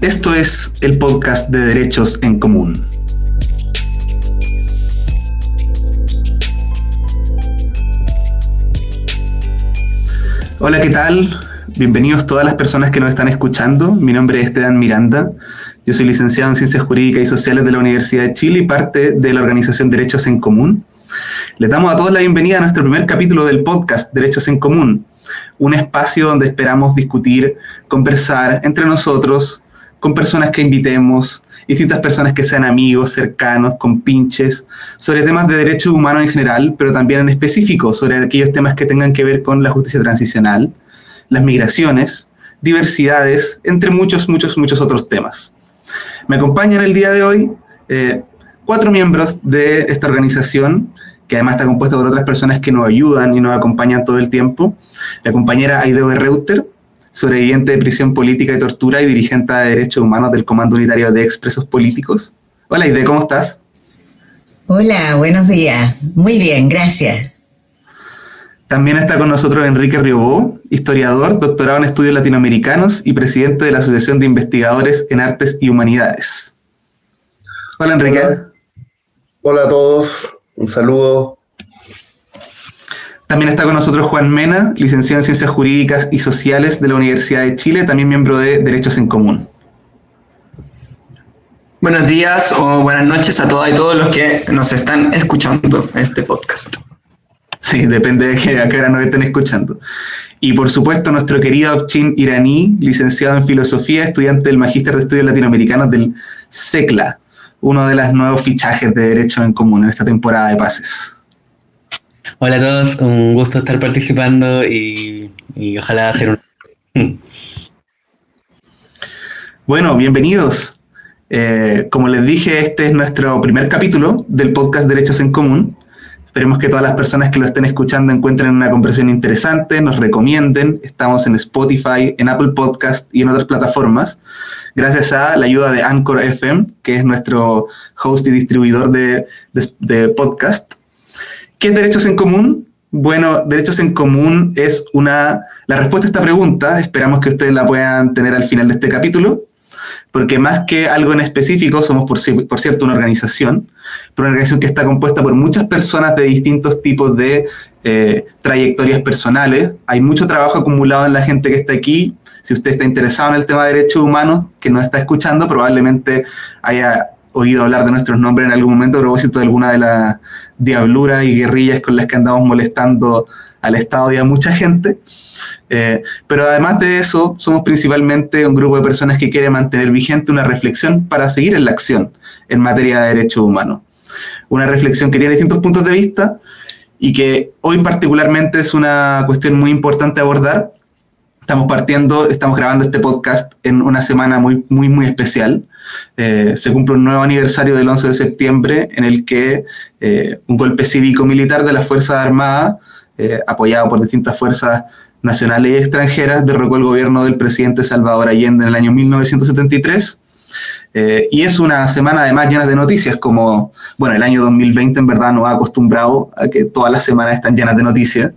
Esto es el podcast de Derechos en Común. Hola, ¿qué tal? Bienvenidos todas las personas que nos están escuchando. Mi nombre es Esteban Miranda. Yo soy licenciado en Ciencias Jurídicas y Sociales de la Universidad de Chile y parte de la organización Derechos en Común. Les damos a todos la bienvenida a nuestro primer capítulo del podcast Derechos en Común, un espacio donde esperamos discutir, conversar entre nosotros con personas que invitemos, distintas personas que sean amigos, cercanos, con pinches, sobre temas de derechos humanos en general, pero también en específico sobre aquellos temas que tengan que ver con la justicia transicional, las migraciones, diversidades, entre muchos, muchos, muchos otros temas. Me acompañan el día de hoy eh, cuatro miembros de esta organización, que además está compuesta por otras personas que nos ayudan y nos acompañan todo el tiempo. La compañera Aideo Reuter, sobreviviente de prisión política y tortura y dirigente de derechos humanos del Comando Unitario de Expresos Políticos. Hola, Ide, ¿cómo estás? Hola, buenos días. Muy bien, gracias. También está con nosotros Enrique Riobó, historiador, doctorado en estudios latinoamericanos y presidente de la Asociación de Investigadores en Artes y Humanidades. Hola, Enrique. Hola a todos, un saludo también está con nosotros Juan Mena, licenciado en Ciencias Jurídicas y Sociales de la Universidad de Chile, también miembro de Derechos en Común. Buenos días o buenas noches a todas y todos los que nos están escuchando este podcast. Sí, depende de que a qué hora nos estén escuchando. Y por supuesto, nuestro querido Abchin Iraní, licenciado en Filosofía, estudiante del Magíster de Estudios Latinoamericanos del SECLA, uno de los nuevos fichajes de Derechos en Común en esta temporada de pases. Hola a todos, un gusto estar participando y, ojalá hacer un... Bueno, bienvenidos. Eh, como les dije, este es nuestro primer capítulo del podcast Derechos en Común. Esperemos que todas las personas que lo estén escuchando encuentren una conversación interesante, nos recomienden. Estamos en Spotify, en Apple Podcast y en otras plataformas. Gracias a la ayuda de Anchor FM, que es nuestro host y distribuidor de, de podcast. ¿Qué es derechos en común? Bueno, derechos en común es una... La respuesta a esta pregunta, esperamos que ustedes la puedan tener al final de este capítulo, porque más que algo en específico, somos por, cierto una organización, pero una organización que está compuesta por muchas personas de distintos tipos de eh, trayectorias personales. Hay mucho trabajo acumulado en la gente que está aquí. Si usted está interesado en el tema de derechos humanos, que nos está escuchando, probablemente haya oído hablar de nuestros nombres en algún momento a propósito de alguna de las diabluras y guerrillas con las que andamos molestando al Estado y a mucha gente. Eh, pero además de eso, somos principalmente un grupo de personas que quiere mantener vigente una reflexión para seguir en la acción en materia de derechos humanos. Una reflexión que tiene distintos puntos de vista y que hoy particularmente es una cuestión muy importante abordar. Estamos partiendo, estamos grabando este podcast en una semana muy, muy, muy especial. Eh, se cumple un nuevo aniversario del 11 de septiembre en el que eh, un golpe cívico-militar de las Fuerzas Armadas, eh, apoyado por distintas fuerzas nacionales y extranjeras, derrocó el gobierno del presidente Salvador Allende en el año 1973. y es una semana además llena de noticias, como, bueno, el año 2020 en verdad nos ha acostumbrado a que todas las semanas están llenas de noticias.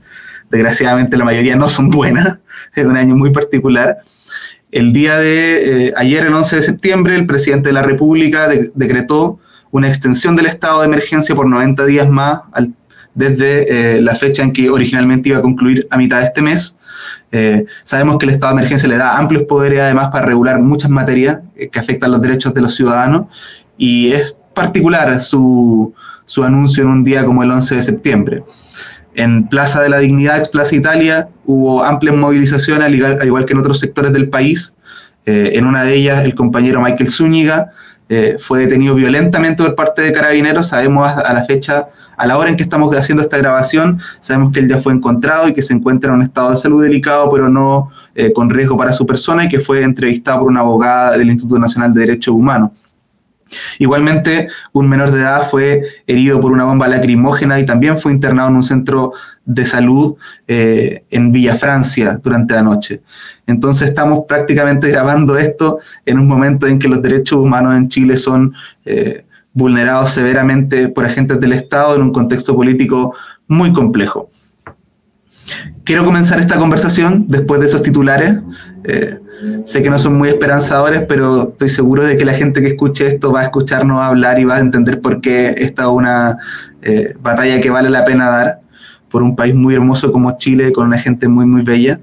Desgraciadamente la mayoría no son buenas, es un año muy particular. El día de eh, ayer, el 11 de septiembre, el presidente de la República decretó una extensión del estado de emergencia por 90 días más desde eh, la fecha en que originalmente iba a concluir a mitad de este mes. Eh, sabemos que el estado de emergencia le da amplios poderes además para regular muchas materias que afectan los derechos de los ciudadanos y es particular su, su anuncio en un día como el 11 de septiembre. En Plaza de la Dignidad, ex Plaza Italia, hubo amplias movilizaciones, al igual, que en otros sectores del país. Eh, en una de ellas, el compañero Michael Zúñiga eh, fue detenido violentamente por parte de carabineros. Sabemos a, la fecha, a la hora en que estamos haciendo esta grabación, sabemos que él ya fue encontrado y que se encuentra en un estado de salud delicado, pero no eh, con riesgo para su persona y que fue entrevistado por una abogada del Instituto Nacional de Derechos Humanos. Igualmente, un menor de edad fue herido por una bomba lacrimógena y también fue internado en un centro de salud eh, en Villa Francia durante la noche. Entonces estamos prácticamente grabando esto en un momento en que los derechos humanos en Chile son eh, vulnerados severamente por agentes del Estado en un contexto político muy complejo. quiero comenzar esta conversación después de esos titulares. Eh, sé que no son muy esperanzadores, pero estoy seguro de que la gente que escuche esto va a escucharnos hablar y va a entender por qué esta es una eh, batalla que vale la pena dar por un país muy hermoso como Chile, con una gente muy, muy bella.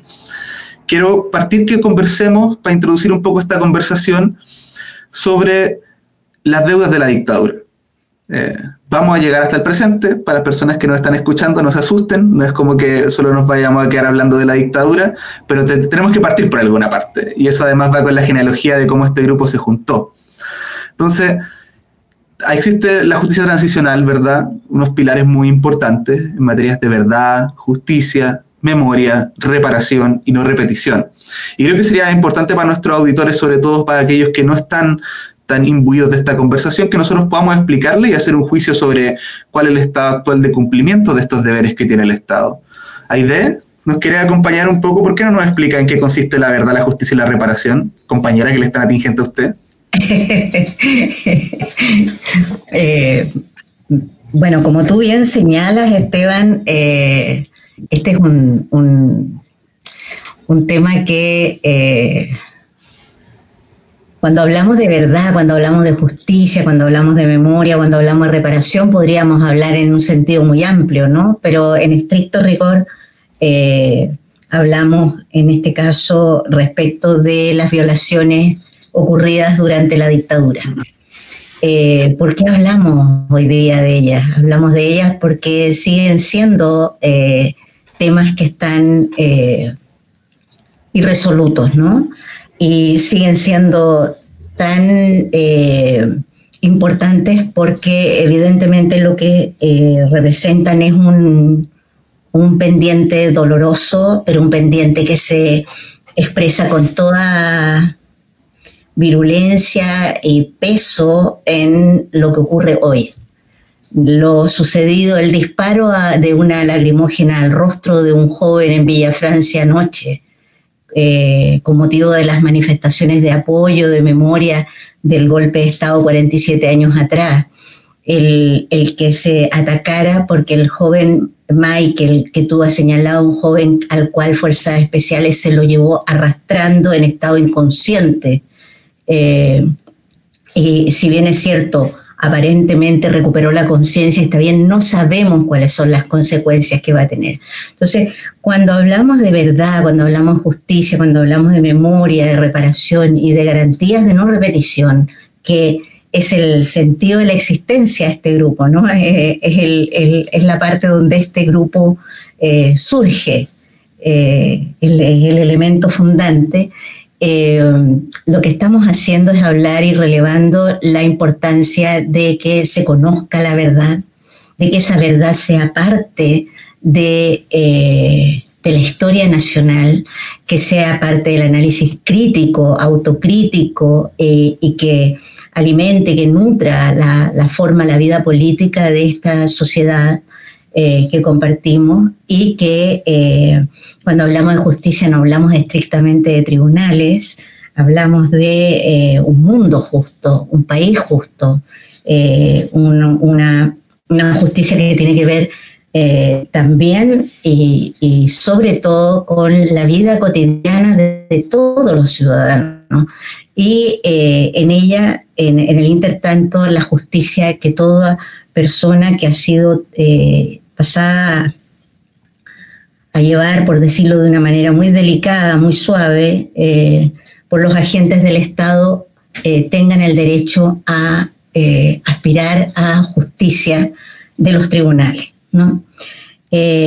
Quiero partir que conversemos, para introducir un poco esta conversación, sobre las deudas de la dictadura. Eh, vamos a llegar hasta el presente. Para las personas que nos están escuchando, no se asusten. No es como que solo nos vayamos a quedar hablando de la dictadura, pero tenemos que partir por alguna parte. Y eso además va con la genealogía de cómo este grupo se juntó. Entonces, existe la justicia transicional, ¿verdad? Unos pilares muy importantes en materias de verdad, justicia, memoria, reparación y no repetición. Y creo que sería importante para nuestros auditores, sobre todo para aquellos que no están tan imbuidos de esta conversación, que nosotros podamos explicarle y hacer un juicio sobre cuál es el estado actual de cumplimiento de estos deberes que tiene el Estado. Aide, ¿nos quiere acompañar un poco? ¿Por qué no nos explica en qué consiste la verdad, la justicia y la reparación? Compañera que le están atingente a usted. Eh, bueno, como tú bien señalas, Esteban, eh, este es un, un, tema que eh, cuando hablamos de verdad, cuando hablamos de justicia, cuando hablamos de memoria, cuando hablamos de reparación, podríamos hablar en un sentido muy amplio, ¿no? Pero en estricto rigor, eh, hablamos en este caso respecto de las violaciones ocurridas durante la dictadura. Eh, ¿Por qué hablamos hoy día de ellas? Hablamos de ellas porque siguen siendo eh, temas que están irresolutos, ¿no? Y siguen siendo tan eh, importantes porque evidentemente lo que eh, representan es un, un pendiente doloroso, pero un pendiente que se expresa con toda virulencia y peso en lo que ocurre hoy. Lo sucedido, el disparo de una lagrimógena al rostro de un joven en Villa Francia anoche, eh, con motivo de las manifestaciones de apoyo, de memoria del golpe de Estado 47 años atrás. El, que se atacara porque el joven Michael, que tú has señalado, un joven al cual Fuerzas Especiales se lo llevó arrastrando en estado inconsciente. Eh, y si bien es cierto, aparentemente recuperó la conciencia, está bien, no sabemos cuáles son las consecuencias que va a tener. Entonces, cuando hablamos de verdad, cuando hablamos de justicia, cuando hablamos de memoria, de reparación y de garantías de no repetición, que es el sentido de la existencia de este grupo, ¿no? Eh, es, la parte donde este grupo eh, surge, eh, el, el elemento fundante, eh, lo que estamos haciendo es hablar y relevando la importancia de que se conozca la verdad, de que esa verdad sea parte de, eh, la historia nacional, que sea parte del análisis crítico, autocrítico eh, y que alimente, que nutra la, la forma, la vida política de esta sociedad eh, que compartimos y que eh, cuando hablamos de justicia no hablamos estrictamente de tribunales, hablamos de eh, un mundo justo, un país justo, una, justicia que tiene que ver también y, sobre todo con la vida cotidiana de, todos los ciudadanos. Y en ella, en, en, el intertanto, la justicia que toda persona que ha sido pasada a llevar, por decirlo de una manera muy delicada, muy suave, eh, por los agentes del Estado, eh, tengan el derecho a eh, aspirar a justicia de los tribunales.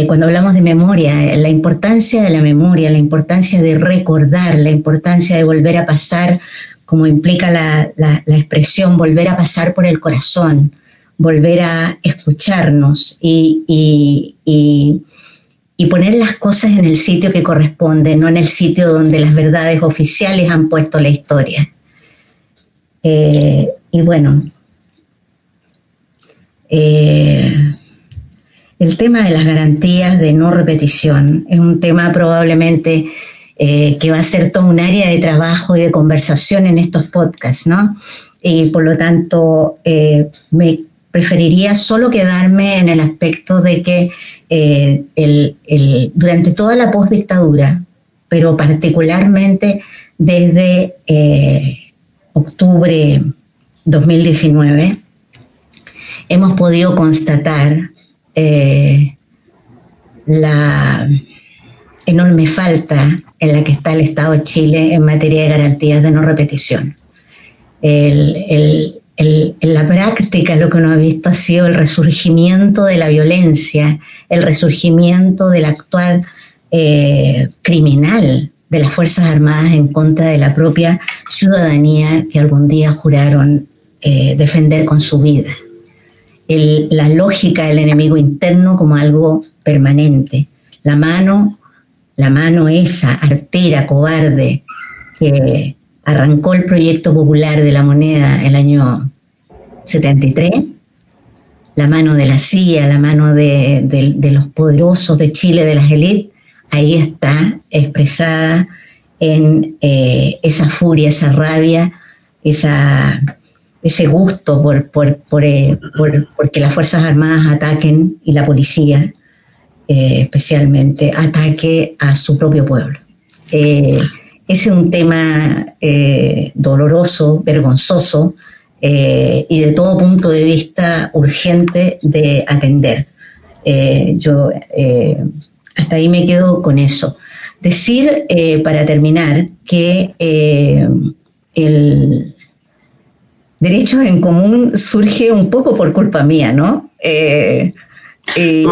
cuando hablamos de memoria, la importancia de la memoria, la importancia de recordar, la importancia de volver a pasar, como implica la, la expresión, volver a pasar por el corazón, volver a escucharnos y, poner las cosas en el sitio que corresponde, no en el sitio donde las verdades oficiales han puesto la historia. Eh, y bueno, eh, el tema de las garantías de no repetición es un tema probablemente eh, que va a ser todo un área de trabajo y de conversación en estos podcasts, ¿no? Y por lo tanto, me preferiría solo quedarme en el aspecto de que eh, el, durante toda la postdictadura, pero particularmente desde eh, octubre 2019, hemos podido constatar eh, la enorme falta en la que está el Estado de Chile en materia de garantías de no repetición. En la práctica lo que uno ha visto ha sido el resurgimiento de la violencia, el resurgimiento del actual eh, criminal de las Fuerzas Armadas en contra de la propia ciudadanía que algún día juraron eh, defender con su vida la lógica del enemigo interno como algo permanente. La mano, la mano esa artera, cobarde, que arrancó el proyecto popular de la moneda el año 73, la mano de la CIA, la mano de, los poderosos de Chile, de las élites, ahí está expresada en eh, esa furia, esa rabia, ese gusto por, eh, que las Fuerzas Armadas ataquen y la policía eh, especialmente ataque a su propio pueblo. Eh, es un tema doloroso, vergonzoso y de todo punto de vista urgente de atender. yo hasta ahí me quedo con eso. Decir, para terminar, que el, derechos en común surge un poco por culpa mía, ¿no? Eh, eh,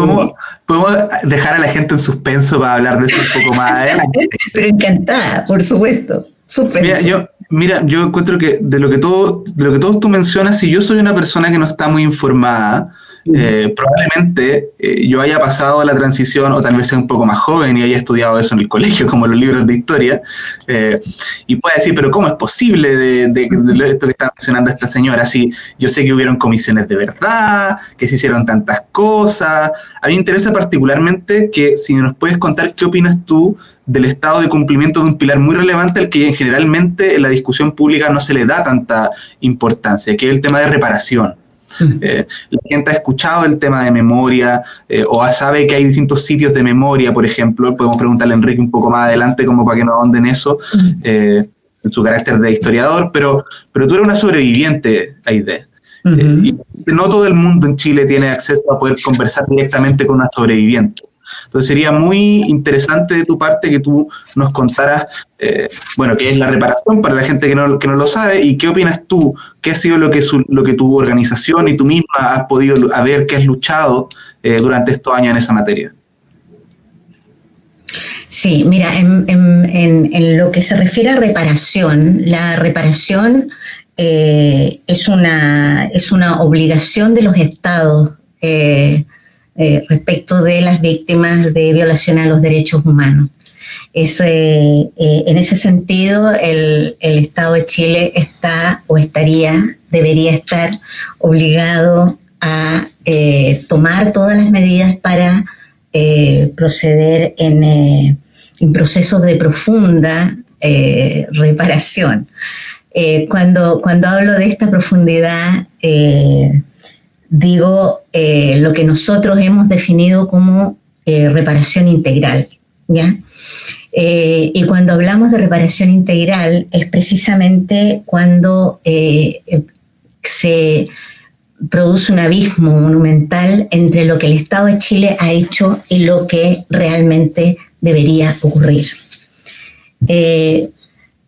¿Podemos, dejar a la gente en suspenso para hablar de eso un poco más Pero encantada, por supuesto. Suspenso. Mira, yo, mira, yo encuentro que de lo que todo, de lo que todos tú mencionas, si yo soy una persona que no está muy informada, eh, probablemente eh, yo haya pasado la transición o tal vez sea un poco más joven y haya estudiado eso en el colegio, como los libros de historia, eh, y pueda decir, pero ¿cómo es posible de, esto que está mencionando esta señora? Si yo sé que hubieron comisiones de verdad, que se hicieron tantas cosas. A mí me interesa particularmente que si nos puedes contar qué opinas tú del estado de cumplimiento de un pilar muy relevante al que generalmente en la discusión pública no se le da tanta importancia, que es el tema de reparación. Eh, la gente ha escuchado el tema de memoria eh, o sabe que hay distintos sitios de memoria, por ejemplo. Podemos preguntarle a Enrique un poco más adelante como para que nos ahonden eso, eh, en su carácter de historiador, pero, pero tú eres una sobreviviente, Aide. y no todo el mundo en Chile tiene acceso a poder conversar directamente con una sobreviviente. Entonces sería muy interesante de tu parte que tú nos contaras, eh, bueno, qué es la reparación para la gente que no, que no lo sabe y qué opinas tú, qué ha sido lo que, lo que tu organización y tú misma has podido ver, qué has luchado eh, durante estos años en esa materia. Sí, mira, en, lo que se refiere a reparación, la reparación eh, es, una, es una obligación de los estados respecto de las víctimas de violación a los derechos humanos. Eso, eh, eh, en ese sentido, el, Estado de Chile está o estaría, debería estar obligado a tomar todas las medidas para proceder en, en, procesos de profunda reparación. cuando, cuando hablo de esta profundidad, digo eh, lo que nosotros hemos definido como eh, reparación integral. ¿ya? Eh, y cuando hablamos de reparación integral es precisamente cuando se produce un abismo monumental entre lo que el Estado de Chile ha hecho y lo que realmente debería ocurrir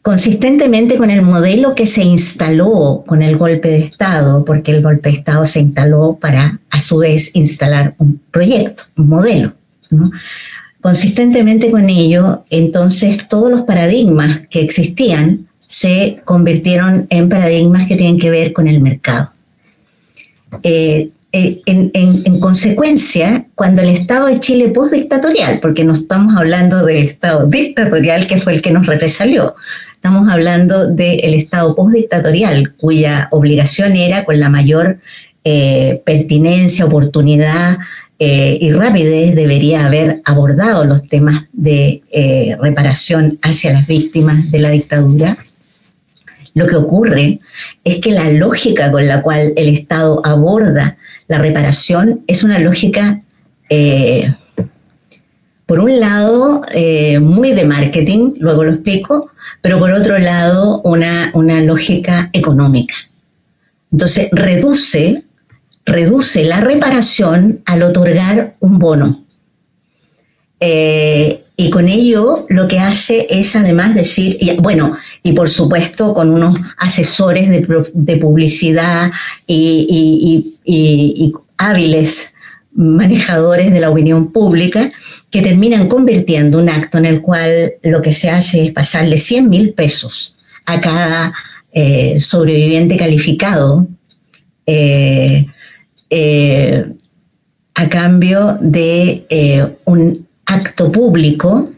consistentemente con el modelo que se instaló con el golpe de Estado, porque el golpe de Estado se instaló para, a su vez, instalar un proyecto, un modelo. Consistentemente con ello, entonces todos los paradigmas que existían se convirtieron en paradigmas que tienen que ver con el mercado. Eh, eh, en, consecuencia, cuando el Estado de Chile postdictatorial, porque no estamos hablando del Estado dictatorial que fue el que nos represalió, Estamos hablando del Estado postdictatorial, cuya obligación era con la mayor eh, pertinencia, oportunidad eh, y rapidez debería haber abordado los temas de eh, reparación hacia las víctimas de la dictadura. Lo que ocurre es que la lógica con la cual el Estado aborda la reparación es una lógica, por un lado, eh, muy de marketing, luego lo explico, pero por otro lado, una, una lógica económica. Entonces, reduce, reduce la reparación al otorgar un bono. Eh, y con ello lo que hace es además decir, bueno, y por supuesto con unos asesores de, publicidad y, hábiles manejadores de la opinión pública que terminan convirtiendo un acto en el cual lo que se hace es pasarle 100 mil pesos a cada eh, sobreviviente calificado eh, eh, a cambio de un acto público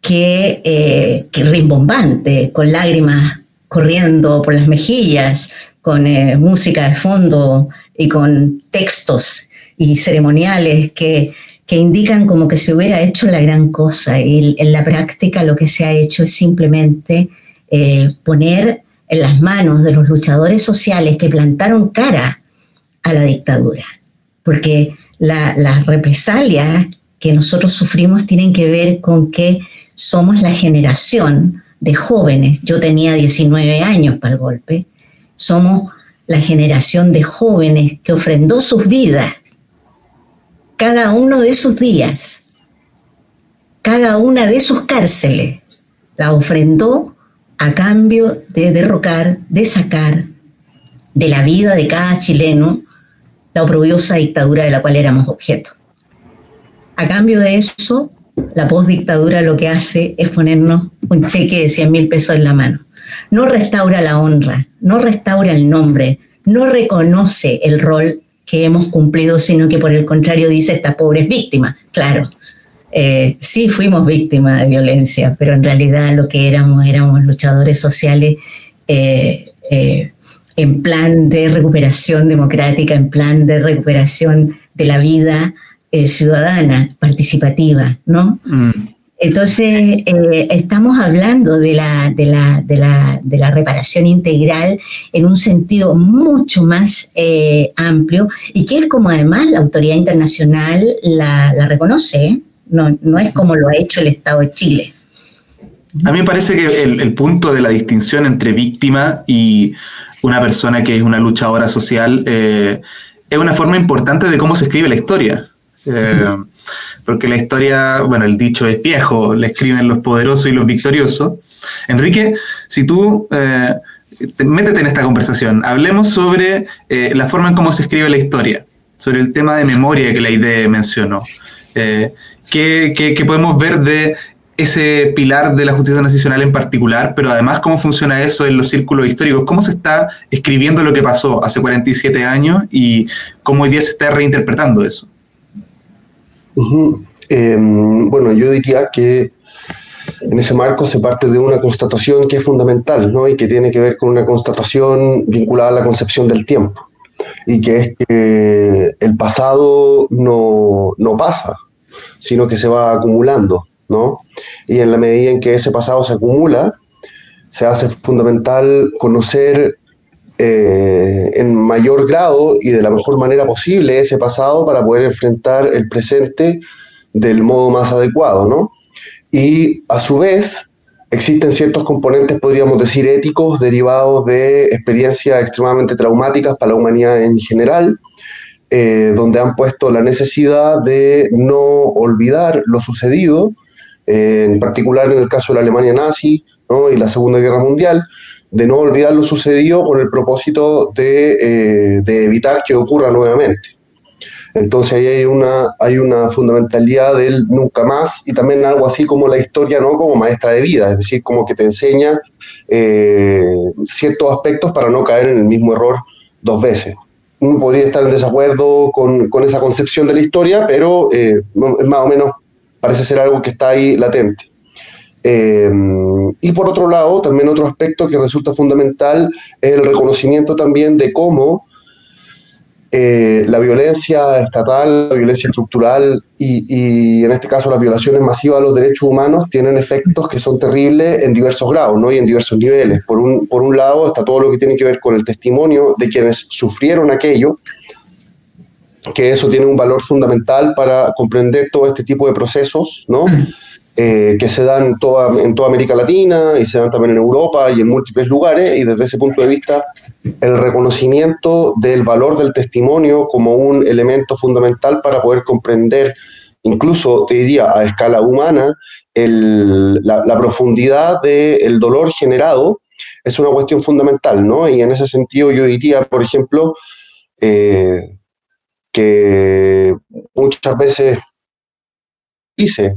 que, eh, rimbombante, con lágrimas corriendo por las mejillas, con música de fondo y con textos y ceremoniales que, indican como que se hubiera hecho la gran cosa. Y en la práctica lo que se ha hecho es simplemente eh, poner en las manos de los luchadores sociales que plantaron cara a la dictadura. Porque las la represalias que nosotros sufrimos tienen que ver con que somos la generación de jóvenes, yo tenía 19 años para el golpe, somos la generación de jóvenes que ofrendó sus vidas, cada uno de sus días, cada una de sus cárceles, la ofrendó a cambio de derrocar, de sacar de la vida de cada chileno la oprobiosa dictadura de la cual éramos objeto. A cambio de eso, la postdictadura lo que hace es ponernos un cheque de 100 mil pesos en la mano. No restaura la honra, no restaura el nombre, no reconoce el rol que hemos cumplido, sino que por el contrario dice estas pobres víctimas. Claro, eh, sí fuimos víctimas de violencia, pero en realidad lo que éramos éramos luchadores sociales eh, eh, en plan de recuperación democrática, en plan de recuperación de la vida ciudadana, participativa, ¿no? Mm. Entonces, eh, estamos hablando de la, de, la, reparación integral en un sentido mucho más eh, amplio y que es como además la autoridad internacional la, reconoce, no, no es como lo ha hecho el Estado de Chile. A mí me parece que el, el, punto de la distinción entre víctima y una persona que es una luchadora social es una forma importante de cómo se escribe la historia. Eh, porque la historia, bueno, el dicho es viejo, le escriben los poderosos y los victoriosos. Enrique, si tú eh, métete en esta conversación, hablemos sobre eh, la forma en cómo se escribe la historia, sobre el tema de memoria que la idea mencionó. ¿qué, qué, podemos ver de ese pilar de la justicia nacional en particular, pero además cómo funciona eso en los círculos históricos, cómo se está escribiendo lo que pasó hace 47 años y cómo hoy día se está reinterpretando eso. Em, bueno, yo diría que en ese marco se parte de una constatación que es fundamental ¿no? y que tiene que ver con una constatación vinculada a la concepción del tiempo y que es que el pasado no, no pasa, sino que se va acumulando. ¿no? Y en la medida en que ese pasado se acumula, se hace fundamental conocer eh, en mayor grado y de la mejor manera posible ese pasado para poder enfrentar el presente del modo más adecuado, ¿no? Y a su vez existen ciertos componentes, podríamos decir, éticos derivados de experiencias extremadamente traumáticas para la humanidad en general, eh, donde han puesto la necesidad de no olvidar lo sucedido, eh, en particular en el caso de la Alemania nazi ¿no? y la Segunda Guerra Mundial, de no olvidar lo sucedido con el propósito de, eh, evitar que ocurra nuevamente. Entonces ahí hay una, hay una fundamentalidad del nunca más y también algo así como la historia, ¿no? Como maestra de vida, es decir, como que te enseña eh, ciertos aspectos para no caer en el mismo error dos veces. Uno podría estar en desacuerdo con, con esa concepción de la historia, pero eh, más o menos parece ser algo que está ahí latente. Eh, y por otro lado, también otro aspecto que resulta fundamental es el reconocimiento también de cómo eh, la violencia estatal, la violencia estructural y, en este caso las violaciones masivas a los derechos humanos tienen efectos que son terribles en diversos grados ¿no? y en diversos niveles. Por un, por un lado está todo lo que tiene que ver con el testimonio de quienes sufrieron aquello, que eso tiene un valor fundamental para comprender todo este tipo de procesos, ¿no? Eh, que se dan toda, en toda América Latina y se dan también en Europa y en múltiples lugares, y desde ese punto de vista el reconocimiento del valor del testimonio como un elemento fundamental para poder comprender, incluso te diría a escala humana, el, la, profundidad del dolor generado es una cuestión fundamental, ¿no? Y en ese sentido yo diría, por ejemplo, eh, que muchas veces dice,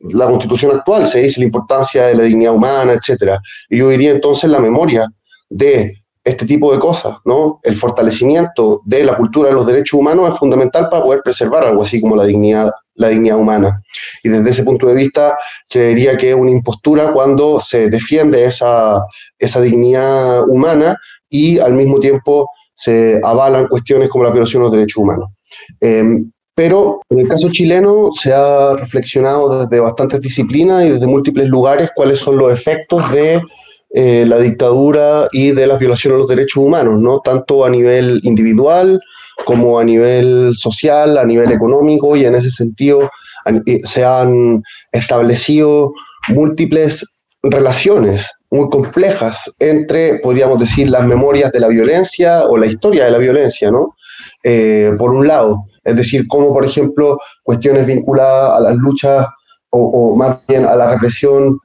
la constitución actual se dice la importancia de la dignidad humana, etcétera. Y yo diría entonces la memoria de este tipo de cosas, ¿no? El fortalecimiento de la cultura de los derechos humanos es fundamental para poder preservar algo así como la dignidad, la dignidad humana. Y desde ese punto de vista, creería que es una impostura cuando se defiende esa, esa dignidad humana y al mismo tiempo se avalan cuestiones como la violación de los derechos humanos. Em, pero en el caso chileno se ha reflexionado desde bastantes disciplinas y desde múltiples lugares cuáles son los efectos de eh, la dictadura y de las violaciones a los derechos humanos, ¿no? tanto a nivel individual como a nivel social, a nivel económico, y en ese sentido se han establecido múltiples relaciones muy complejas entre, podríamos decir, las memorias de la violencia o la historia de la violencia, ¿no? Eh, por un lado, es decir, como por ejemplo cuestiones vinculadas a las luchas o, más bien a la represión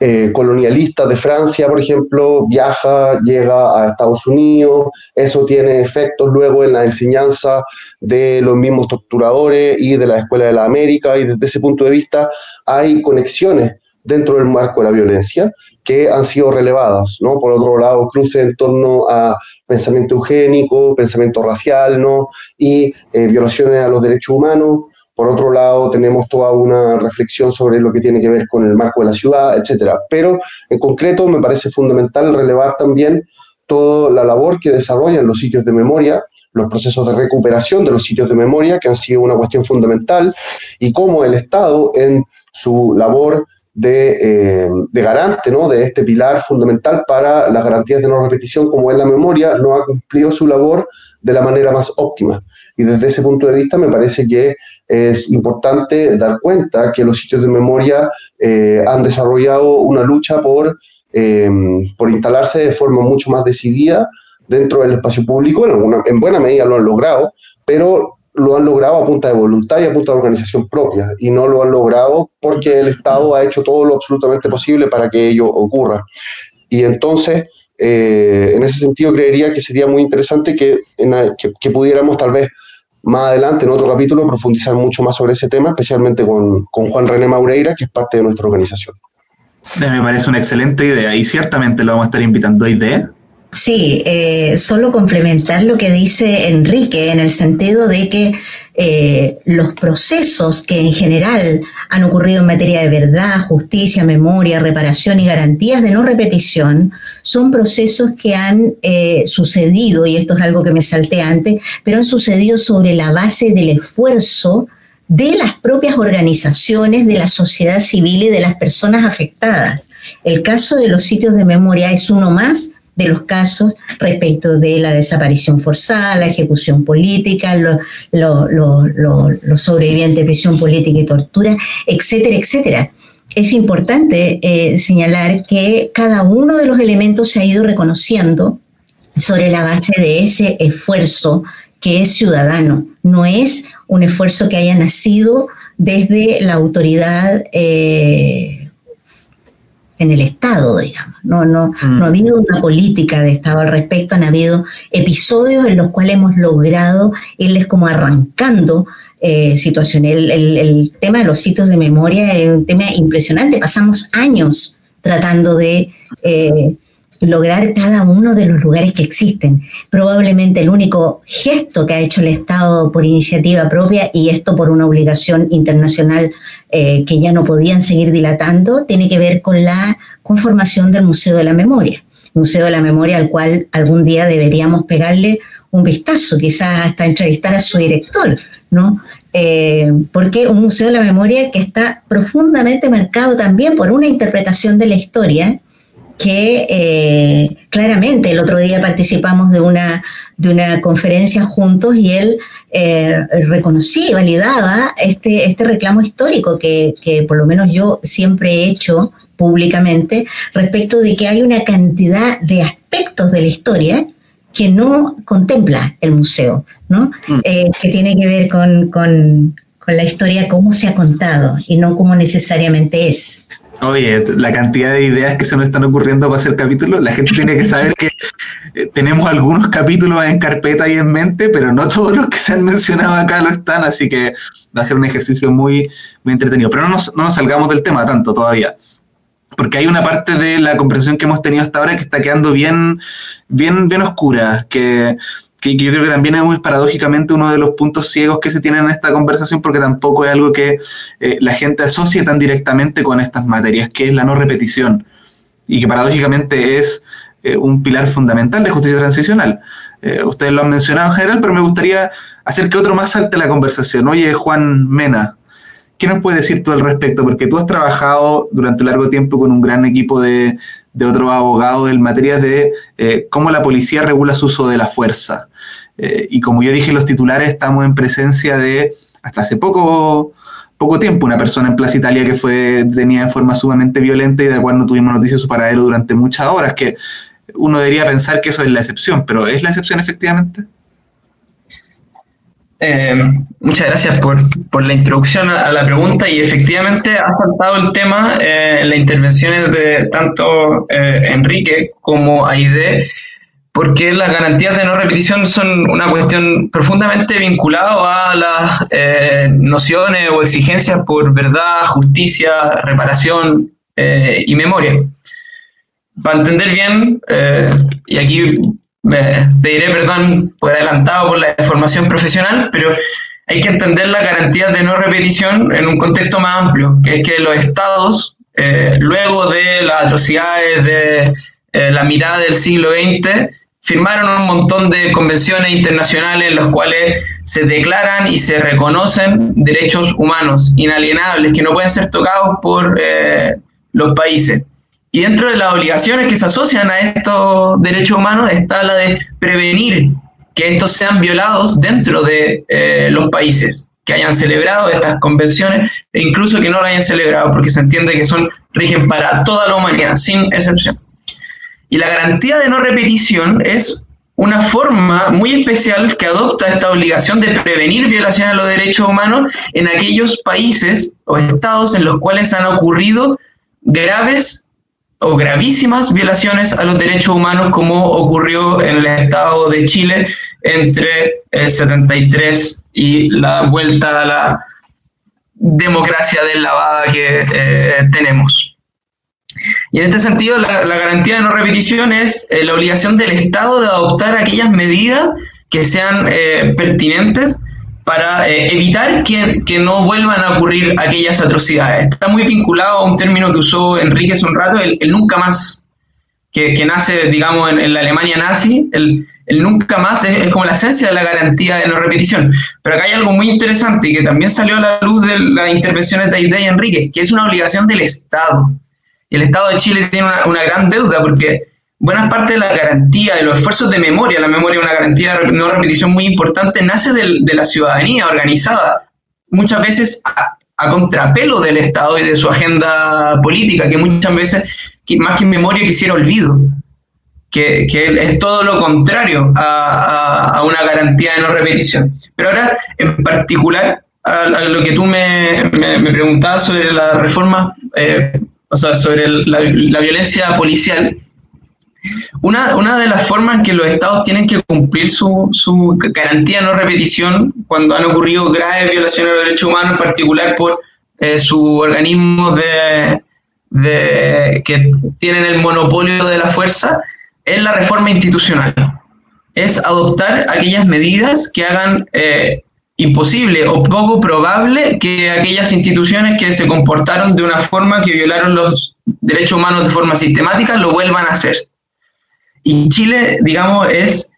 eh, colonialista de Francia, por ejemplo, viaja, llega a Estados Unidos, eso tiene efectos luego en la enseñanza de los mismos torturadores y de la Escuela de la América, y desde ese punto de vista hay conexiones dentro del marco de la violencia que han sido relevadas, ¿no? Por otro lado, cruce en torno a pensamiento eugénico, pensamiento racial, ¿no? Y eh, violaciones a los derechos humanos. Por otro lado, tenemos toda una reflexión sobre lo que tiene que ver con el marco de la ciudad, etcétera. Pero en concreto me parece fundamental relevar también toda la labor que desarrollan los sitios de memoria, los procesos de recuperación de los sitios de memoria, que han sido una cuestión fundamental, y cómo el Estado en su labor eh, de, garante ¿no? de este pilar fundamental para las garantías de no repetición, como es la memoria, no ha cumplido su labor de la manera más óptima. Y desde ese punto de vista me parece que es importante dar cuenta que los sitios de memoria eh, han desarrollado una lucha por, eh, por instalarse de forma mucho más decidida dentro del espacio público, en, en buena medida lo han logrado, pero lo han logrado a punta de voluntad y a punta de organización propia, y no lo han logrado porque el Estado ha hecho todo lo absolutamente posible para que ello ocurra. Y entonces, eh, en ese sentido, creería que sería muy interesante que, que, pudiéramos tal vez más adelante, en otro capítulo, profundizar mucho más sobre ese tema, especialmente con, con Juan René Maureira, que es parte de nuestra organización. Me parece una excelente idea y ciertamente lo vamos a estar invitando hoy de Sí, eh, solo complementar lo que dice Enrique en el sentido de que eh, los procesos que en general han ocurrido en materia de verdad, justicia, memoria, reparación y garantías de no repetición son procesos que han eh, sucedido, y esto es algo que me salté antes, pero han sucedido sobre la base del esfuerzo de las propias organizaciones, de la sociedad civil y de las personas afectadas. El caso de los sitios de memoria es uno más de los casos respecto de la desaparición forzada, la ejecución política, los sobrevivientes de prisión política y tortura, etcétera, etcétera. Es importante eh, señalar que cada uno de los elementos se ha ido reconociendo sobre la base de ese esfuerzo que es ciudadano, no es un esfuerzo que haya nacido desde la autoridad eh, en el Estado, digamos. No, no, no ha mm. habido una política de Estado al respecto, han habido episodios en los cuales hemos logrado irles como arrancando eh, situaciones. El, tema de los sitios de memoria es un tema impresionante. Pasamos años tratando de eh, lograr cada uno de los lugares que existen. Probablemente el único gesto que ha hecho el Estado por iniciativa propia y esto por una obligación internacional eh, que ya no podían seguir dilatando, tiene que ver con la conformación del Museo de la Memoria. Museo de la Memoria al cual algún día deberíamos pegarle un vistazo, quizás hasta entrevistar a su director, ¿no? Eh, porque un Museo de la Memoria que está profundamente marcado también por una interpretación de la historia, que eh, claramente el otro día participamos de una, de una conferencia juntos y él eh, reconocía y validaba este, este reclamo histórico que, que por lo menos yo siempre he hecho públicamente respecto de que hay una cantidad de aspectos de la historia que no contempla el museo, ¿no? Mm. Eh, que tiene que ver con, con, con, la historia, cómo se ha contado y no cómo necesariamente es. Oye, la cantidad de ideas que se nos están ocurriendo para hacer capítulos, la gente tiene que saber que eh, tenemos algunos capítulos en carpeta y en mente, pero no todos los que se han mencionado acá lo están, así que va a ser un ejercicio muy, muy entretenido. Pero no nos, no nos salgamos del tema tanto todavía porque hay una parte de la conversación que hemos tenido hasta ahora que está quedando bien, bien, bien oscura, que, que yo creo que también es paradójicamente uno de los puntos ciegos que se tienen en esta conversación, porque tampoco es algo que eh, la gente asocie tan directamente con estas materias, que es la no repetición, y que paradójicamente es eh, un pilar fundamental de justicia transicional. Eh, ustedes lo han mencionado en general, pero me gustaría hacer que otro más salte la conversación. Oye, Juan Mena, ¿Qué nos puedes decir tú al respecto? Porque tú has trabajado durante largo tiempo con un gran equipo de, de otros abogados en materia de cómo la policía regula su uso de la fuerza. Eh, y como yo dije los titulares, estamos en presencia de, hasta hace poco, poco tiempo, una persona en Plaza Italia que fue detenida de forma sumamente violenta y de la cual no tuvimos noticias de su paradero durante muchas horas, que uno debería pensar que eso es la excepción, pero ¿es la excepción efectivamente? Eh, muchas gracias por, por la introducción a, la pregunta y efectivamente ha faltado el tema eh, en las intervenciones de tanto Enrique como Aide, porque las garantías de no repetición son una cuestión profundamente vinculada a las nociones o exigencias por verdad, justicia, reparación y memoria. Para entender bien, y aquí me pediré perdón por adelantado por la formación profesional, pero hay que entender la garantía de no repetición en un contexto más amplio, que es que los estados, eh, luego de las atrocidades de eh, la mirada del siglo XX, firmaron un montón de convenciones internacionales en las cuales se declaran y se reconocen derechos humanos inalienables que no pueden ser tocados por eh, los países. Y dentro de las obligaciones que se asocian a estos derechos humanos está la de prevenir que estos sean violados dentro de eh, los países que hayan celebrado estas convenciones e incluso que no lo hayan celebrado, porque se entiende que son rigen para toda la humanidad, sin excepción. Y la garantía de no repetición es una forma muy especial que adopta esta obligación de prevenir violaciones a los derechos humanos en aquellos países o estados en los cuales han ocurrido graves o gravísimas violaciones a los derechos humanos como ocurrió en el Estado de Chile entre el 73 y la vuelta a la democracia deslavada que eh, tenemos. Y en este sentido, la, garantía de no repetición es eh, la obligación del Estado de adoptar aquellas medidas que sean eh, pertinentes para eh, evitar que, que, no vuelvan a ocurrir aquellas atrocidades. Está muy vinculado a un término que usó Enrique hace un rato, el, nunca más, que, que, nace, digamos, en, la Alemania nazi. El, el nunca más es, como la esencia de la garantía de no repetición. Pero acá hay algo muy interesante y que también salió a la luz de las intervenciones de Aide y Enrique, que es una obligación del Estado. Y el Estado de Chile tiene una, gran deuda porque buena parte de la garantía, de los esfuerzos de memoria, la memoria es una garantía de no repetición muy importante, nace de la ciudadanía organizada, muchas veces a, contrapelo del Estado y de su agenda política, que muchas veces, más que memoria, quisiera olvido. Que, es todo lo contrario a, una garantía de no repetición. Pero ahora, en particular, a, lo que tú me, me, preguntabas sobre la reforma, eh, o sea, sobre la, la violencia policial, una, una, de las formas en que los estados tienen que cumplir su, su, garantía no repetición cuando han ocurrido graves violaciones de los derechos humanos, en particular por eh, su organismo de, de, que tienen el monopolio de la fuerza, es la reforma institucional. Es adoptar aquellas medidas que hagan eh, imposible o poco probable que aquellas instituciones que se comportaron de una forma que violaron los derechos humanos de forma sistemática lo vuelvan a hacer. Y Chile, digamos, es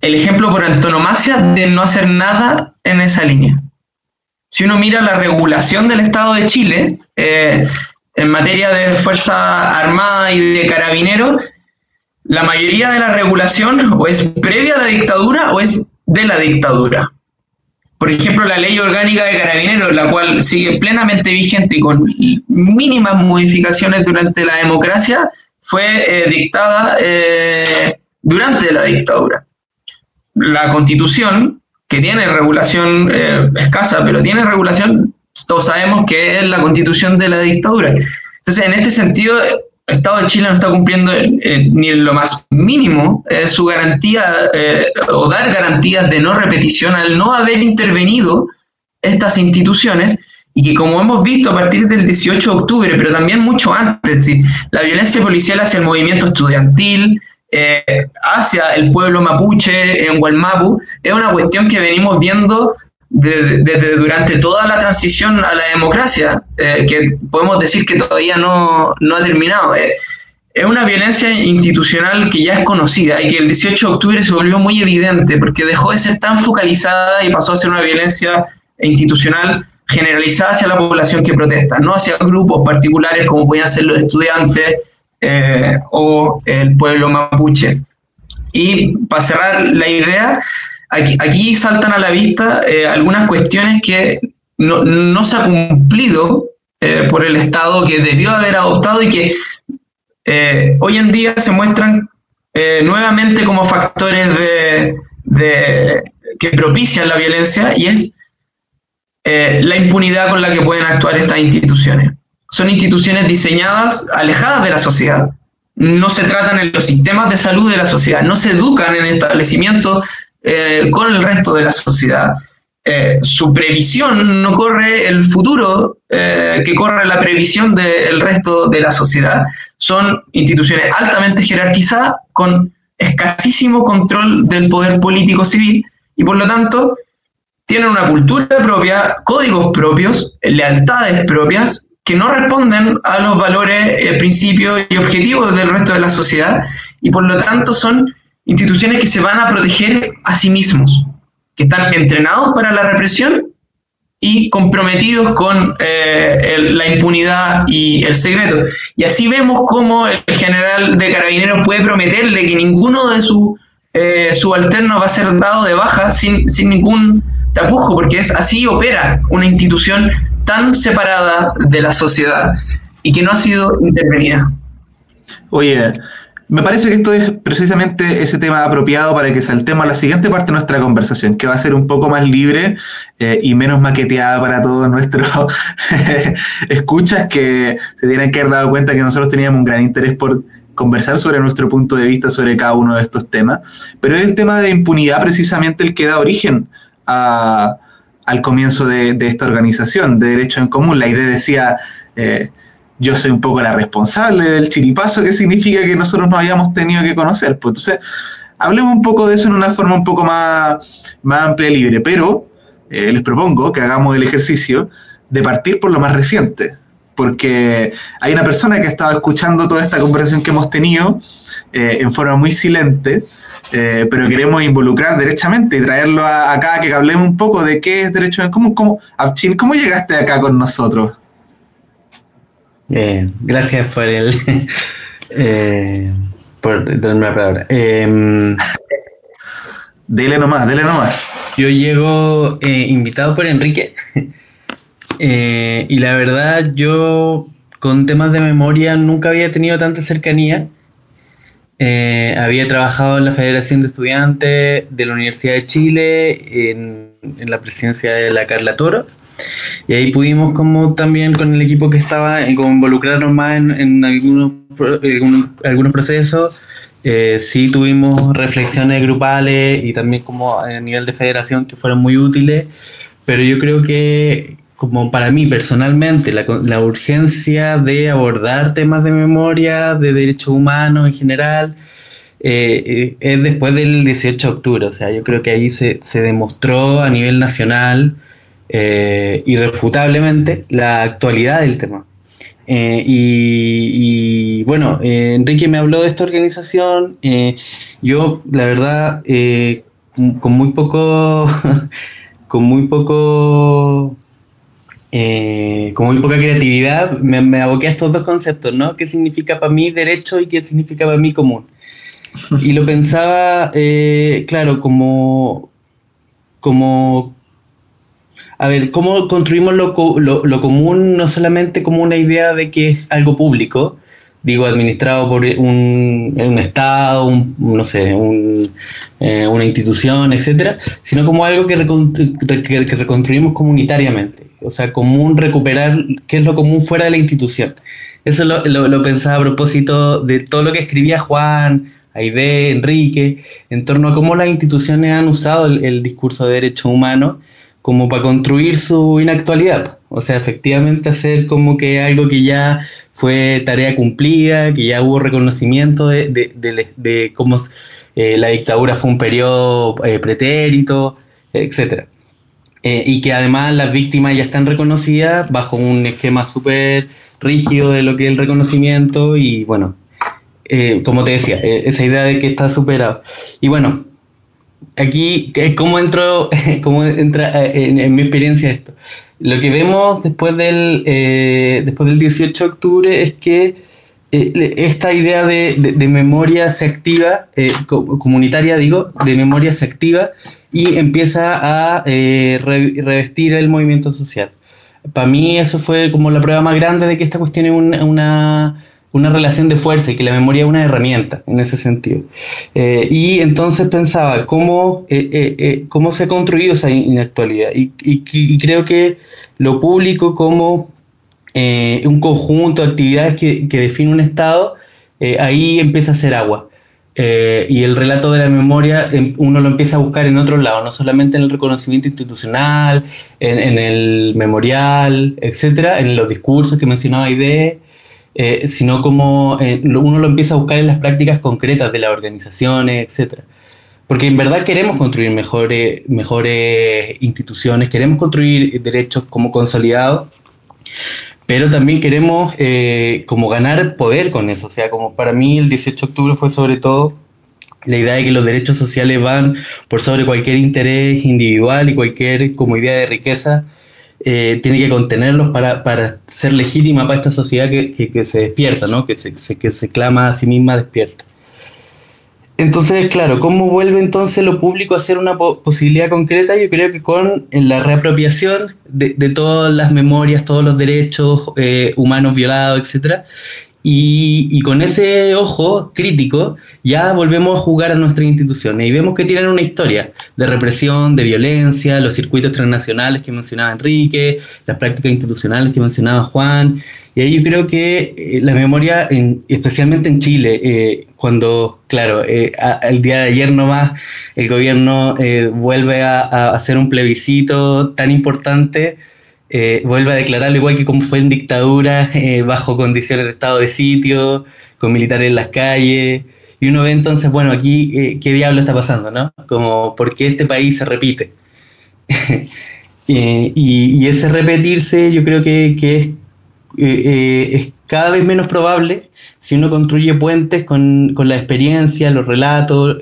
el ejemplo por antonomasia de no hacer nada en esa línea. Si uno mira la regulación del Estado de Chile eh, en materia de Fuerza Armada y de Carabineros, la mayoría de la regulación o es previa a la dictadura o es de la dictadura. Por ejemplo, la ley orgánica de carabineros, la cual sigue plenamente vigente y con mínimas modificaciones durante la democracia, fue eh, dictada eh, durante la dictadura. La constitución, que tiene regulación eh, escasa, pero tiene regulación, todos sabemos que es la constitución de la dictadura. Entonces, en este sentido, Estado de Chile no está cumpliendo ni en lo más mínimo su garantía o dar garantías de no repetición al no haber intervenido estas instituciones y que como hemos visto a partir del 18 de octubre, pero también mucho antes, la violencia policial hacia el movimiento estudiantil, eh, hacia el pueblo mapuche en Gualmapu, es una cuestión que venimos viendo desde durante toda la transición a la democracia, eh, que podemos decir que todavía no, no ha terminado. Eh, es una violencia institucional que ya es conocida y que el 18 de octubre se volvió muy evidente porque dejó de ser tan focalizada y pasó a ser una violencia institucional generalizada hacia la población que protesta, no hacia grupos particulares como podían ser los estudiantes eh, o el pueblo mapuche. Y para cerrar la idea, aquí, saltan a la vista eh, algunas cuestiones que no, se ha cumplido eh, por el Estado que debió haber adoptado y que hoy en día se muestran nuevamente como factores de, que propician la violencia y es eh, la impunidad con la que pueden actuar estas instituciones. Son instituciones diseñadas alejadas de la sociedad. No se tratan en los sistemas de salud de la sociedad, no se educan en establecimientos eh, con el resto de la sociedad. Eh, su previsión no corre el futuro que corre la previsión del resto de la sociedad. Son instituciones altamente jerarquizadas con escasísimo control del poder político civil y por lo tanto tienen una cultura propia, códigos propios, lealtades propias, que no responden a los valores, eh, principios y objetivos del resto de la sociedad, y por lo tanto son instituciones que se van a proteger a sí mismos, que están entrenados para la represión y comprometidos con eh, la impunidad y el secreto. Y así vemos cómo el general de carabineros puede prometerle que ninguno de sus eh, subalternos va a ser dado de baja sin, sin ningún tapujo, porque es así opera una institución tan separada de la sociedad y que no ha sido intervenida. Oye, me parece que esto es precisamente ese tema apropiado para que saltemos a la siguiente parte de nuestra conversación, que va a ser un poco más libre eh, y menos maqueteada para todos nuestros escuchas que se tienen que haber dado cuenta que nosotros teníamos un gran interés por conversar sobre nuestro punto de vista sobre cada uno de estos temas, pero es el tema de impunidad precisamente el que da origen al comienzo de, esta organización de Derecho en Común. La idea decía, eh, yo soy un poco la responsable del chiripazo, que significa que nosotros no hayamos tenido que conocer. Pues entonces, hablemos un poco de eso en una forma un poco más, más amplia y libre, pero eh, les propongo que hagamos el ejercicio de partir por lo más reciente, porque hay una persona que ha estado escuchando toda esta conversación que hemos tenido eh, en forma muy silente, eh, pero queremos involucrar derechamente y traerlo acá, que hablemos un poco de qué es derecho en común. ¿Cómo, ¿cómo llegaste acá con nosotros? Eh, gracias por el eh, por darme la palabra. Em, dele nomás, dele nomás. Yo llego invitado por Enrique y la verdad yo con temas de memoria nunca había tenido tanta cercanía eh, había trabajado en la Federación de Estudiantes de la Universidad de Chile, en, la presidencia de la Carla Toro, y ahí pudimos como también con el equipo que estaba, en, como involucrarnos más en, algunos, algunos procesos, eh, sí tuvimos reflexiones grupales y también como a nivel de federación que fueron muy útiles, pero yo creo que como para mí personalmente, la, urgencia de abordar temas de memoria, de derechos humanos en general, eh, eh, es después del 18 de octubre. O sea, yo creo que ahí se, demostró a nivel nacional eh, irrefutablemente la actualidad del tema. y, bueno, Enrique me habló de esta organización. yo, la verdad, con muy poco, con muy poco eh, con muy poca creatividad, me, aboqué a estos dos conceptos, ¿no? ¿Qué significa para mí derecho y qué significa para mí común? Y lo pensaba, eh, claro, como, como a ver, ¿cómo construimos lo, lo, común no solamente como una idea de que es algo público, digo, administrado por un, un Estado, un, no sé, un, eh, una institución, etcétera, sino como algo que, que, reconstruimos comunitariamente, o sea, común recuperar qué es lo común fuera de la institución. Eso lo, lo, pensaba a propósito de todo lo que escribía Juan, Aide, Enrique, en torno a cómo las instituciones han usado el discurso de derechos humanos como para construir su inactualidad. O sea, efectivamente hacer como que algo que ya fue tarea cumplida, que ya hubo reconocimiento de, de, cómo eh, la dictadura fue un periodo eh, pretérito, etc. Eh, y que además las víctimas ya están reconocidas bajo un esquema súper rígido de lo que es el reconocimiento y bueno, como te decía, esa idea de que está superado. Y bueno, aquí, ¿cómo, entro, cómo entra eh, en, mi experiencia esto? Lo que vemos después del, eh, después del 18 de octubre es que eh, esta idea de, memoria se activa, comunitaria digo, de memoria se activa y empieza a revestir el movimiento social. Para mí eso fue como la prueba más grande de que esta cuestión es una una relación de fuerza y que la memoria es una herramienta en ese sentido. Eh, y entonces pensaba cómo, eh, eh, cómo se ha construido esa inactualidad. Y, creo que lo público como un conjunto de actividades que, define un Estado, ahí empieza a ser agua. y el relato de la memoria em, uno lo empieza a buscar en otros lados, no solamente en el reconocimiento institucional, en, en el memorial, etcétera, en los discursos que mencionaba Aide, eh, sino como eh, uno lo empieza a buscar en las prácticas concretas de las organizaciones, etc. Porque en verdad queremos construir mejores, mejores instituciones, queremos construir derechos como consolidados, pero también queremos eh, como ganar poder con eso. O sea, como para mí el 18 de octubre fue sobre todo la idea de que los derechos sociales van por sobre cualquier interés individual y cualquier como idea de riqueza eh, tiene que contenerlos para, para, ser legítima para esta sociedad que, que, se despierta, ¿no? que, se, que se clama a sí misma despierta. Entonces, claro, ¿cómo vuelve entonces lo público a ser una posibilidad concreta? Yo creo que con la reapropiación de, de todas las memorias, todos los derechos eh, humanos violados, etcétera, y, con ese ojo crítico ya volvemos a jugar a nuestras instituciones y vemos que tienen una historia de represión, de violencia, los circuitos transnacionales que mencionaba Enrique, las prácticas institucionales que mencionaba Juan. Y ahí yo creo que eh, la memoria, especialmente en Chile, eh, cuando, claro, eh, el día de ayer nomás el gobierno vuelve a, a hacer un plebiscito tan importante, eh, vuelve a declararlo igual que como fue en dictadura, eh, bajo condiciones de estado de sitio, con militares en las calles. Y uno ve entonces, bueno, aquí, eh, ¿qué diablo está pasando, no? Como, ¿por qué este país se repite? y, ese repetirse yo creo que, es, es, cada vez menos probable si uno construye puentes con, con la experiencia, los relatos,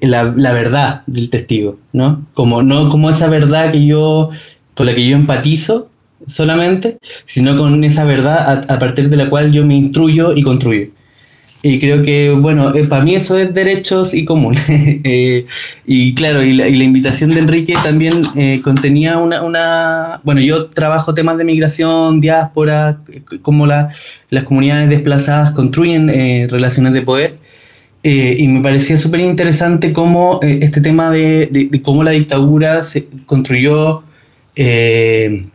la, la, verdad del testigo, ¿no? Como, no como esa verdad que yo con la que yo empatizo solamente, sino con esa verdad a, partir de la cual yo me instruyo y construyo. Y creo que, bueno, eh, para mí eso es derechos y común. Eh, y claro, y la, invitación de Enrique también eh, contenía una, una, Bueno, yo trabajo temas de migración, diáspora, cómo la, las comunidades desplazadas construyen relaciones de poder. y me parecía súper interesante cómo este tema de, de, cómo la dictadura se construyó eh,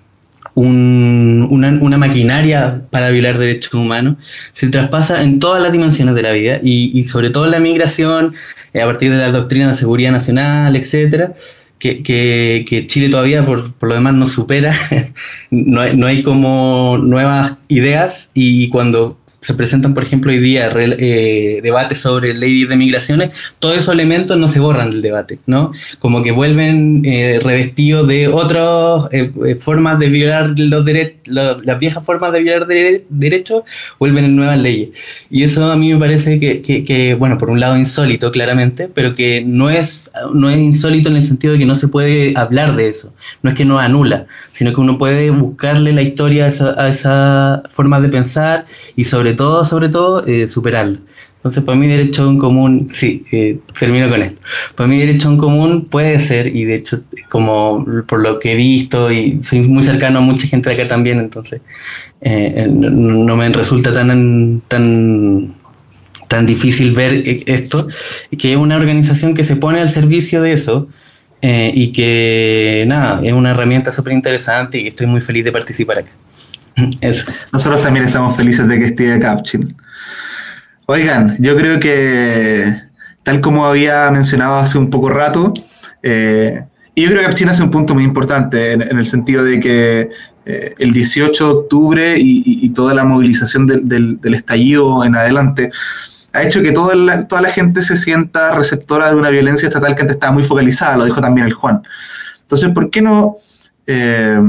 una, maquinaria para violar derechos humanos, se traspasa en todas las dimensiones de la vida y, sobre todo en la migración, eh, a partir de la doctrina de seguridad nacional, etcétera, que, Chile todavía por, lo demás no supera, no, no hay como nuevas ideas y cuando se presentan, por ejemplo, hoy día eh, debates sobre leyes de migraciones, todos esos elementos no se borran del debate, ¿no? Como que vuelven eh, revestidos de otras eh, eh, formas de violar los derechos, las viejas formas de violar derechos, vuelven en nuevas leyes. Y eso a mí me parece que, que, bueno, por un lado insólito, claramente, pero que no es, no es insólito en el sentido de que no se puede hablar de eso. No es que no anula, sino que uno puede buscarle la historia a esa, a esa forma de pensar y sobre sobre todo, sobre todo, eh, superarlo. Entonces, para mí, derecho en común, sí, eh, termino con esto. Para mí, derecho en común puede ser, y de hecho, como por lo que he visto, y soy muy cercano a mucha gente de acá también, entonces eh, no me resulta tan, tan, tan difícil ver esto, que es una organización que se pone al servicio de eso. y que nada, es una herramienta súper interesante y estoy muy feliz de participar acá. Nosotros también estamos felices de que esté Capchin. Oigan, yo creo que, tal como había mencionado hace un poco rato, eh, y yo creo que Capchin hace un punto muy importante en, el sentido de que eh, el 18 de octubre y, toda la movilización del, estallido en adelante ha hecho que toda la, toda la gente se sienta receptora de una violencia estatal que antes estaba muy focalizada, lo dijo también el Juan. Entonces, ¿por qué no... Eh,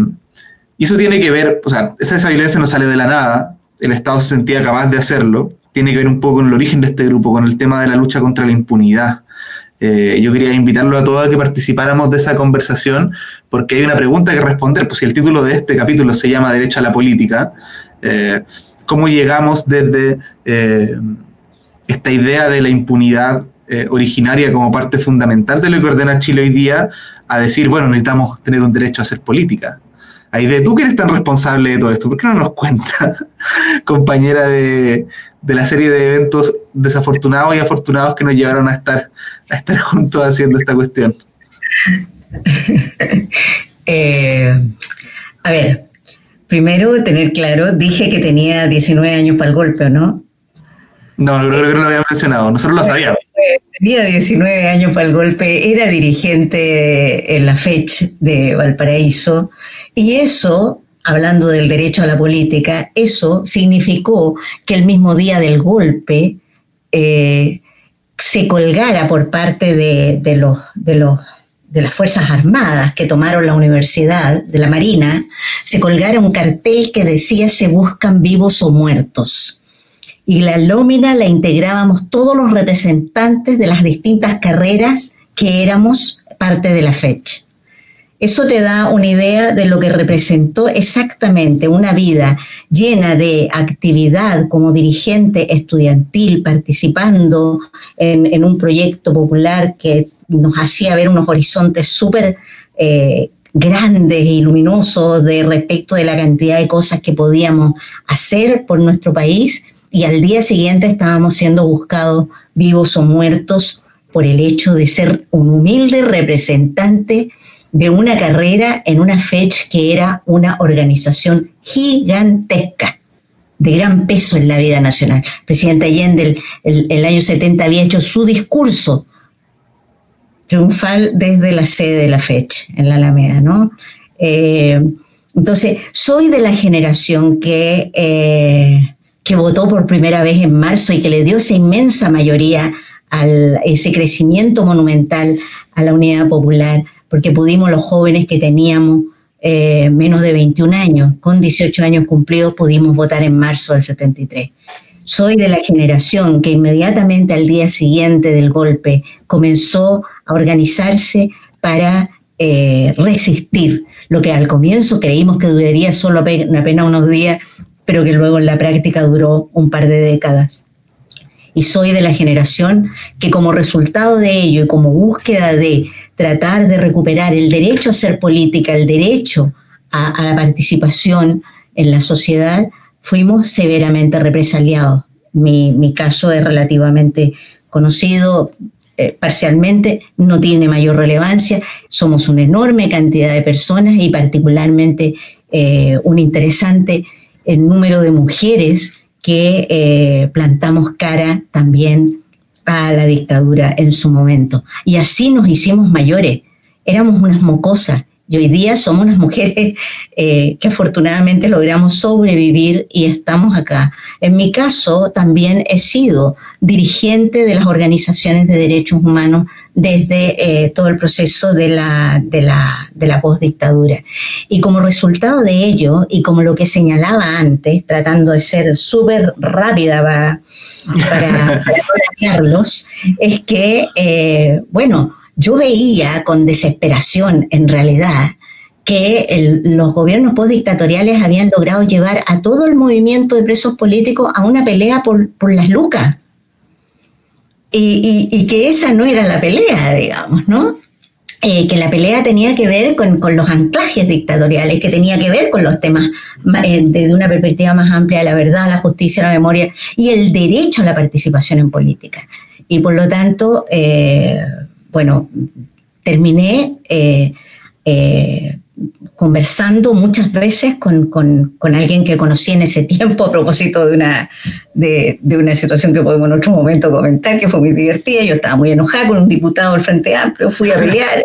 y eso tiene que ver, o sea, esa, violencia no sale de la nada, el Estado se sentía capaz de hacerlo, tiene que ver un poco con el origen de este grupo, con el tema de la lucha contra la impunidad. Eh, yo quería invitarlo a todos a que participáramos de esa conversación, porque hay una pregunta que responder, pues si el título de este capítulo se llama Derecho a la Política, eh, ¿cómo llegamos desde eh, esta idea de la impunidad originaria como parte fundamental de lo que ordena Chile hoy día a decir, bueno, necesitamos tener un derecho a hacer política? De tú que eres tan responsable de todo esto, ¿por qué no nos cuenta, compañera de, la serie de eventos desafortunados y afortunados que nos llevaron a estar, a estar juntos haciendo esta cuestión? Eh, a ver, primero tener claro, dije que tenía 19 años para el golpe, ¿o no? No, creo, que no lo había mencionado, nosotros lo sabíamos. Tenía 19 años para el golpe, era dirigente en la FECH de Valparaíso y eso, hablando del derecho a la política, eso significó que el mismo día del golpe eh, se colgara por parte de, los, de, los, de las Fuerzas Armadas que tomaron la universidad, de la Marina, se colgara un cartel que decía se buscan vivos o muertos y la lómina la integrábamos todos los representantes de las distintas carreras que éramos parte de la fecha. Eso te da una idea de lo que representó exactamente una vida llena de actividad como dirigente estudiantil, participando en, un proyecto popular que nos hacía ver unos horizontes súper eh, grandes y luminosos de respecto de la cantidad de cosas que podíamos hacer por nuestro país y al día siguiente estábamos siendo buscados vivos o muertos por el hecho de ser un humilde representante de una carrera en una FECH que era una organización gigantesca, de gran peso en la vida nacional. El presidente Allende el, el, año 70 había hecho su discurso triunfal desde la sede de la FECH, en la Alameda, ¿no? Eh, entonces, soy de la generación que eh, que votó por primera vez en marzo y que le dio esa inmensa mayoría a ese crecimiento monumental a la unidad popular, porque pudimos los jóvenes que teníamos eh, menos de 21 años, con 18 años cumplidos, pudimos votar en marzo del 73. Soy de la generación que inmediatamente al día siguiente del golpe comenzó a organizarse para eh, resistir lo que al comienzo creímos que duraría solo apenas unos días pero que luego en la práctica duró un par de décadas. Y soy de la generación que como resultado de ello y como búsqueda de tratar de recuperar el derecho a ser política, el derecho a, la participación en la sociedad, fuimos severamente represaliados. Mi, caso es relativamente conocido, eh, parcialmente, no tiene mayor relevancia. Somos una enorme cantidad de personas y particularmente eh, un interesante el número de mujeres que eh, plantamos cara también a la dictadura en su momento. Y así nos hicimos mayores. Éramos unas mocosas y hoy día somos unas mujeres eh, que afortunadamente logramos sobrevivir y estamos acá. En mi caso, también he sido dirigente de las organizaciones de derechos humanos desde eh, todo el proceso de la, de la, de la postdictadura. Y como resultado de ello, y como lo que señalaba antes, tratando de ser súper rápida para, para, es que, eh, bueno, yo veía con desesperación, en realidad, que los gobiernos postdictatoriales habían logrado llevar a todo el movimiento de presos políticos a una pelea por, las lucas. Y, que esa no era la pelea, digamos, ¿no? Eh, que la pelea tenía que ver con, los anclajes dictatoriales, que tenía que ver con los temas eh, desde una perspectiva más amplia de la verdad, la justicia, la memoria y el derecho a la participación en política. Y por lo tanto, eh, bueno, terminé conversando muchas veces con, alguien que conocí en ese tiempo a propósito de una, de, una situación que podemos en otro momento comentar, que fue muy divertida. Yo estaba muy enojada con un diputado del Frente Amplio, fui a pelear,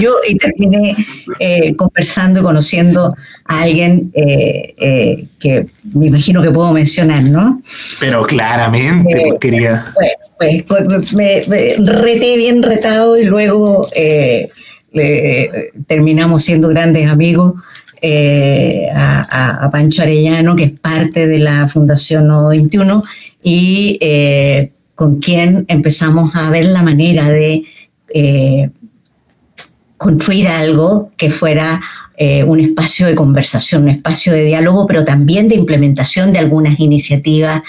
yo, y terminé eh, conversando y conociendo a alguien eh, eh, que me imagino que puedo mencionar, ¿no? Pero claramente, pues, quería. Pues, pues me, me, reté bien retado y luego terminamos siendo grandes amigos. Eh, a, Pancho Arellano, que es parte de la Fundación Nodo 21, y eh, con quien empezamos a ver la manera de eh, construir algo que fuera un espacio de conversación, un espacio de diálogo, pero también de implementación de algunas iniciativas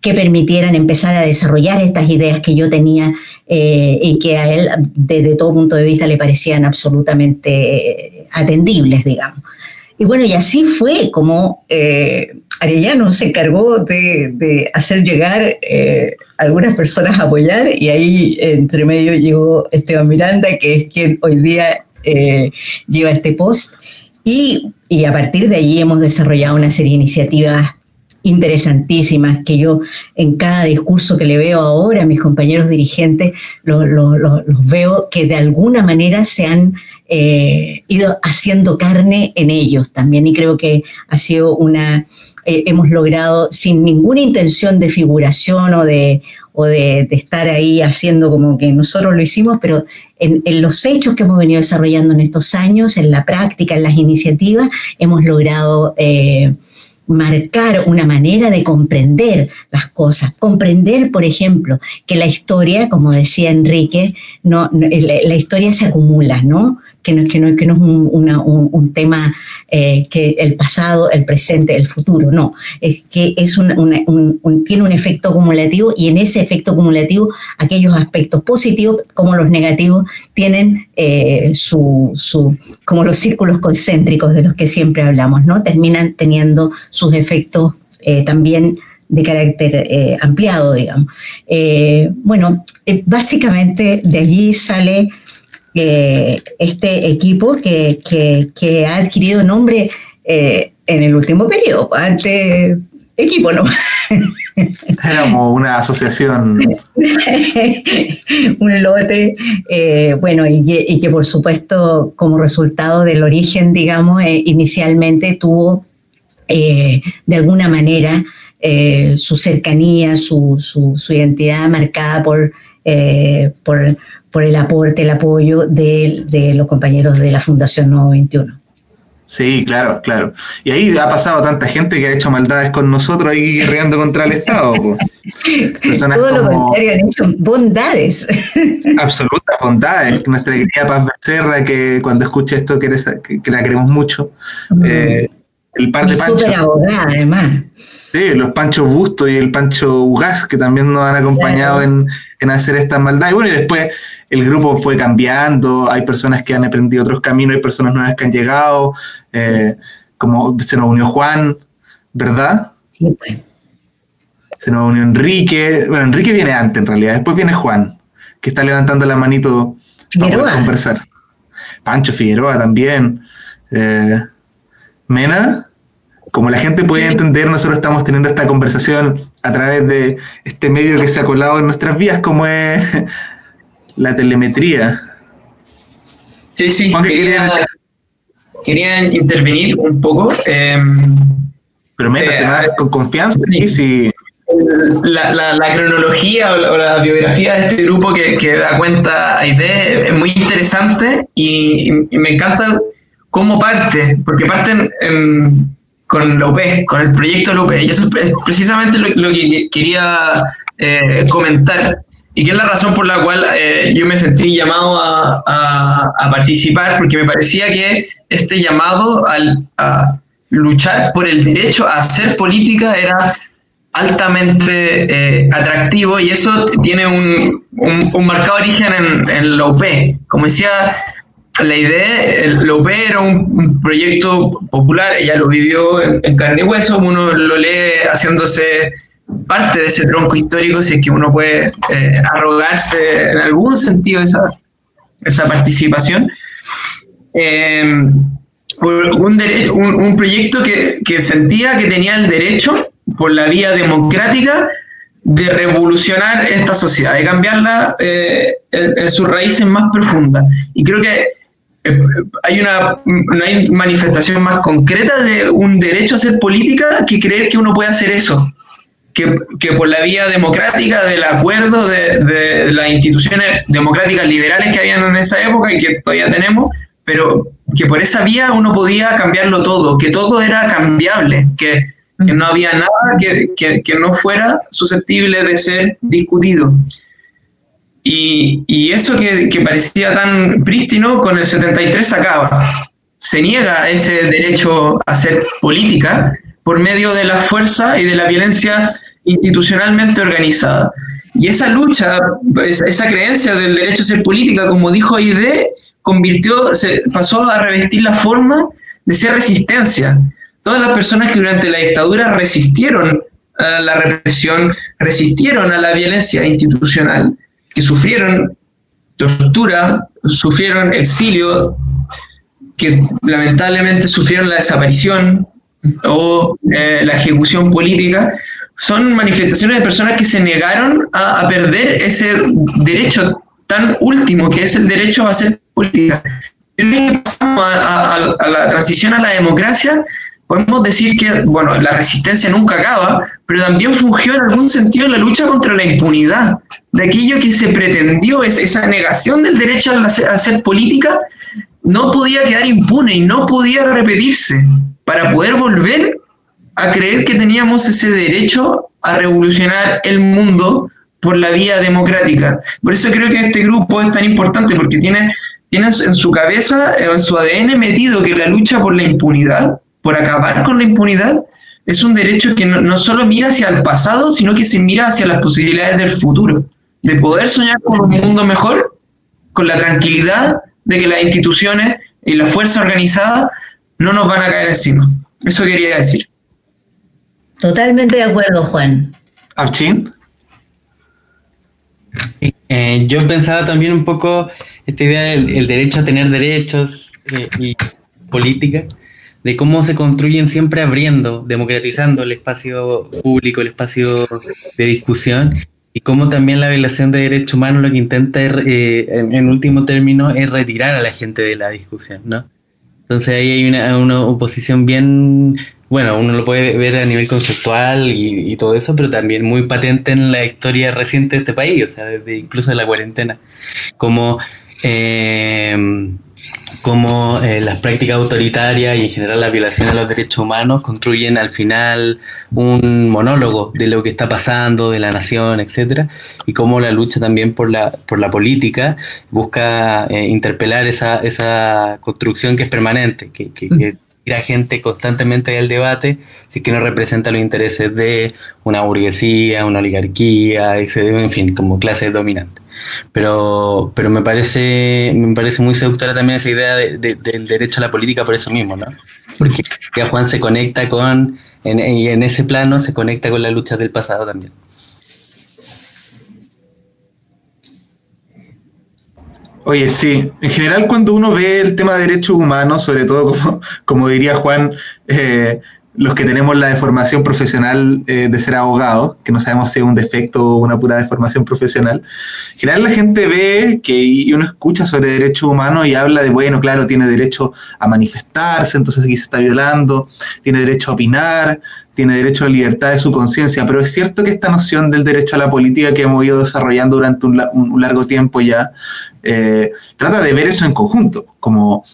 que permitieran empezar a desarrollar estas ideas que yo tenía eh, y que a él desde todo punto de vista le parecían absolutamente atendibles, digamos. Y bueno, y así fue como eh, Arellano se encargó de, hacer llegar eh, algunas personas a apoyar y ahí entre medio llegó Esteban Miranda, que es quien hoy día eh, lleva este post. Y, y a partir de allí hemos desarrollado una serie de iniciativas interesantísimas que yo en cada discurso que le veo ahora a mis compañeros dirigentes los, veo que de alguna manera se han eh, ido haciendo carne en ellos también. Y creo que ha sido una eh, hemos logrado sin ninguna intención de figuración o de o de, estar ahí haciendo como que nosotros lo hicimos, pero en, los hechos que hemos venido desarrollando en estos años, en la práctica, en las iniciativas, hemos logrado eh, marcar una manera de comprender las cosas. Comprender, por ejemplo, que la historia, como decía Enrique, no, la, historia se acumula, ¿no? Que no, que no, que no es un, tema eh, que el pasado, el presente, el futuro, no, es que es un, tiene un efecto acumulativo y en ese efecto acumulativo aquellos aspectos positivos como los negativos tienen eh, su, su, como los círculos concéntricos de los que siempre hablamos, ¿no? Terminan teniendo sus efectos eh, también de carácter ampliado, digamos. bueno, básicamente de allí sale este equipo que, ha adquirido nombre eh, en el último periodo, antes equipo, ¿no? Éramos una asociación. un lote, eh, bueno, y que, por supuesto como resultado del origen, digamos, eh, inicialmente tuvo de alguna manera su cercanía, su, su, identidad marcada por, por por el aporte, el apoyo de, los compañeros de la Fundación Nuevo 21. Sí, claro, claro. Y ahí ha pasado tanta gente que ha hecho maldades con nosotros ahí guerreando contra el Estado. Todo lo contrario, han hecho bondades. Absolutas bondades. Nuestra querida Paz Becerra, que cuando escucha esto que, la queremos mucho. Mm. Eh, el par de Súper abogada, además. Sí, los Pancho Busto y el Pancho Ugaz, que también nos han acompañado en, en, hacer esta maldad. Y bueno, y después el grupo fue cambiando, hay personas que han aprendido otros caminos, hay personas nuevas que han llegado, eh, como se nos unió Juan, ¿verdad? Sí, pues. Se nos unió Enrique, bueno, Enrique viene antes en realidad, después viene Juan, que está levantando la manito para conversar. Pancho Figueroa también. Eh, Mena, como la gente puede entender, nosotros estamos teniendo esta conversación a través de este medio que se ha colado en nuestras vías, como es la telemetría. Sí, sí, quería, intervenir un poco. Em, Pero métase eh, con confianza. Sí. La, la, cronología o la, biografía de este grupo que, que da cuenta a ID es muy interesante y, me encanta cómo parte, porque parten con la UP, con el proyecto de la UP, y eso es precisamente lo, que quería eh, comentar y que es la razón por la cual eh, yo me sentí llamado a, participar, porque me parecía que este llamado a luchar por el derecho a hacer política era altamente eh, atractivo y eso tiene un, un, marcado origen en, en, la UP. Como decía, la idea, la UP era un, proyecto popular, ella lo vivió en, carne y hueso, uno lo lee haciéndose parte de ese tronco histórico, si es que uno puede eh, arrogarse en algún sentido esa, esa participación. Eh, un, un, proyecto que, que sentía que tenía el derecho por la vía democrática de revolucionar esta sociedad, de cambiarla eh, en, sus raíces más profundas. Y creo que eh, hay una, no hay manifestación más concreta de un derecho a hacer política que creer que uno puede hacer eso. Que, por la vía democrática del acuerdo de, las instituciones democráticas liberales que habían en esa época y que todavía tenemos, pero que por esa vía uno podía cambiarlo todo, que todo era cambiable, que, no había nada que, no fuera susceptible de ser discutido. Y, eso que, que, parecía tan prístino, con el 73 se acaba. Se niega ese derecho a hacer política por medio de la fuerza y de la violencia institucionalmente organizada. Y esa lucha, esa creencia del derecho a ser política, como dijo Aide, convirtió, se pasó a revestir la forma de ser resistencia todas las personas que durante la dictadura resistieron a la represión, resistieron a la violencia institucional, que sufrieron tortura, sufrieron exilio, que lamentablemente sufrieron la desaparición o eh, la ejecución política, son manifestaciones de personas que se negaron a, perder ese derecho tan último que es el derecho a hacer política. pasamos a la transición a la democracia, podemos decir que, bueno, la resistencia nunca acaba, pero también fungió en algún sentido la lucha contra la impunidad, de aquello que se pretendió, es, esa negación del derecho a hacer política, no podía quedar impune y no podía repetirse para poder volver a creer que teníamos ese derecho a revolucionar el mundo por la vía democrática. Por eso creo que este grupo es tan importante, porque tiene, tiene en su cabeza, en su ADN metido que la lucha por la impunidad por acabar con la impunidad, es un derecho que no, solo mira hacia el pasado, sino que se mira hacia las posibilidades del futuro, de poder soñar con un mundo mejor, con la tranquilidad de que las instituciones y la fuerza organizada no nos van a caer encima. Eso quería decir. Totalmente de acuerdo, Juan. ¿Archín? Eh, yo pensaba también un poco esta idea del derecho a tener derechos eh, y política de cómo se construyen siempre abriendo, democratizando el espacio público, el espacio de discusión, y cómo también la violación de derechos humanos lo que intenta, eh, en, último término, es retirar a la gente de la discusión, ¿no? Entonces ahí hay una, una oposición bien, bueno, uno lo puede ver a nivel conceptual y, todo eso, pero también muy patente en la historia reciente de este país, o sea, desde incluso de la cuarentena, como... Eh, cómo eh, las prácticas autoritarias y en general la violación de los derechos humanos construyen al final un monólogo de lo que está pasando, de la nación, etcétera, y cómo la lucha también por la, por la política busca eh, interpelar esa, esa construcción que es permanente, que, que, que tira gente constantemente al debate si que no representa los intereses de una burguesía, una oligarquía, en fin, como clase dominante. Pero, pero me parece, me parece muy seductora también esa idea del derecho a la política por eso mismo, ¿no? Porque Juan se conecta con, en, en ese plano se conecta con la lucha del pasado también. Oye, sí, en general cuando uno ve el tema de derechos humanos, sobre todo como, como diría Juan, eh, los que tenemos la deformación profesional eh, de ser abogado, que no sabemos si es un defecto o una pura deformación profesional, en general la gente ve que y uno escucha sobre derechos humanos y habla de, bueno, claro, tiene derecho a manifestarse, entonces aquí se está violando, tiene derecho a opinar, tiene derecho a la libertad de su conciencia, pero es cierto que esta noción del derecho a la política que hemos ido desarrollando durante un, largo tiempo ya, eh, trata de ver eso en conjunto, como,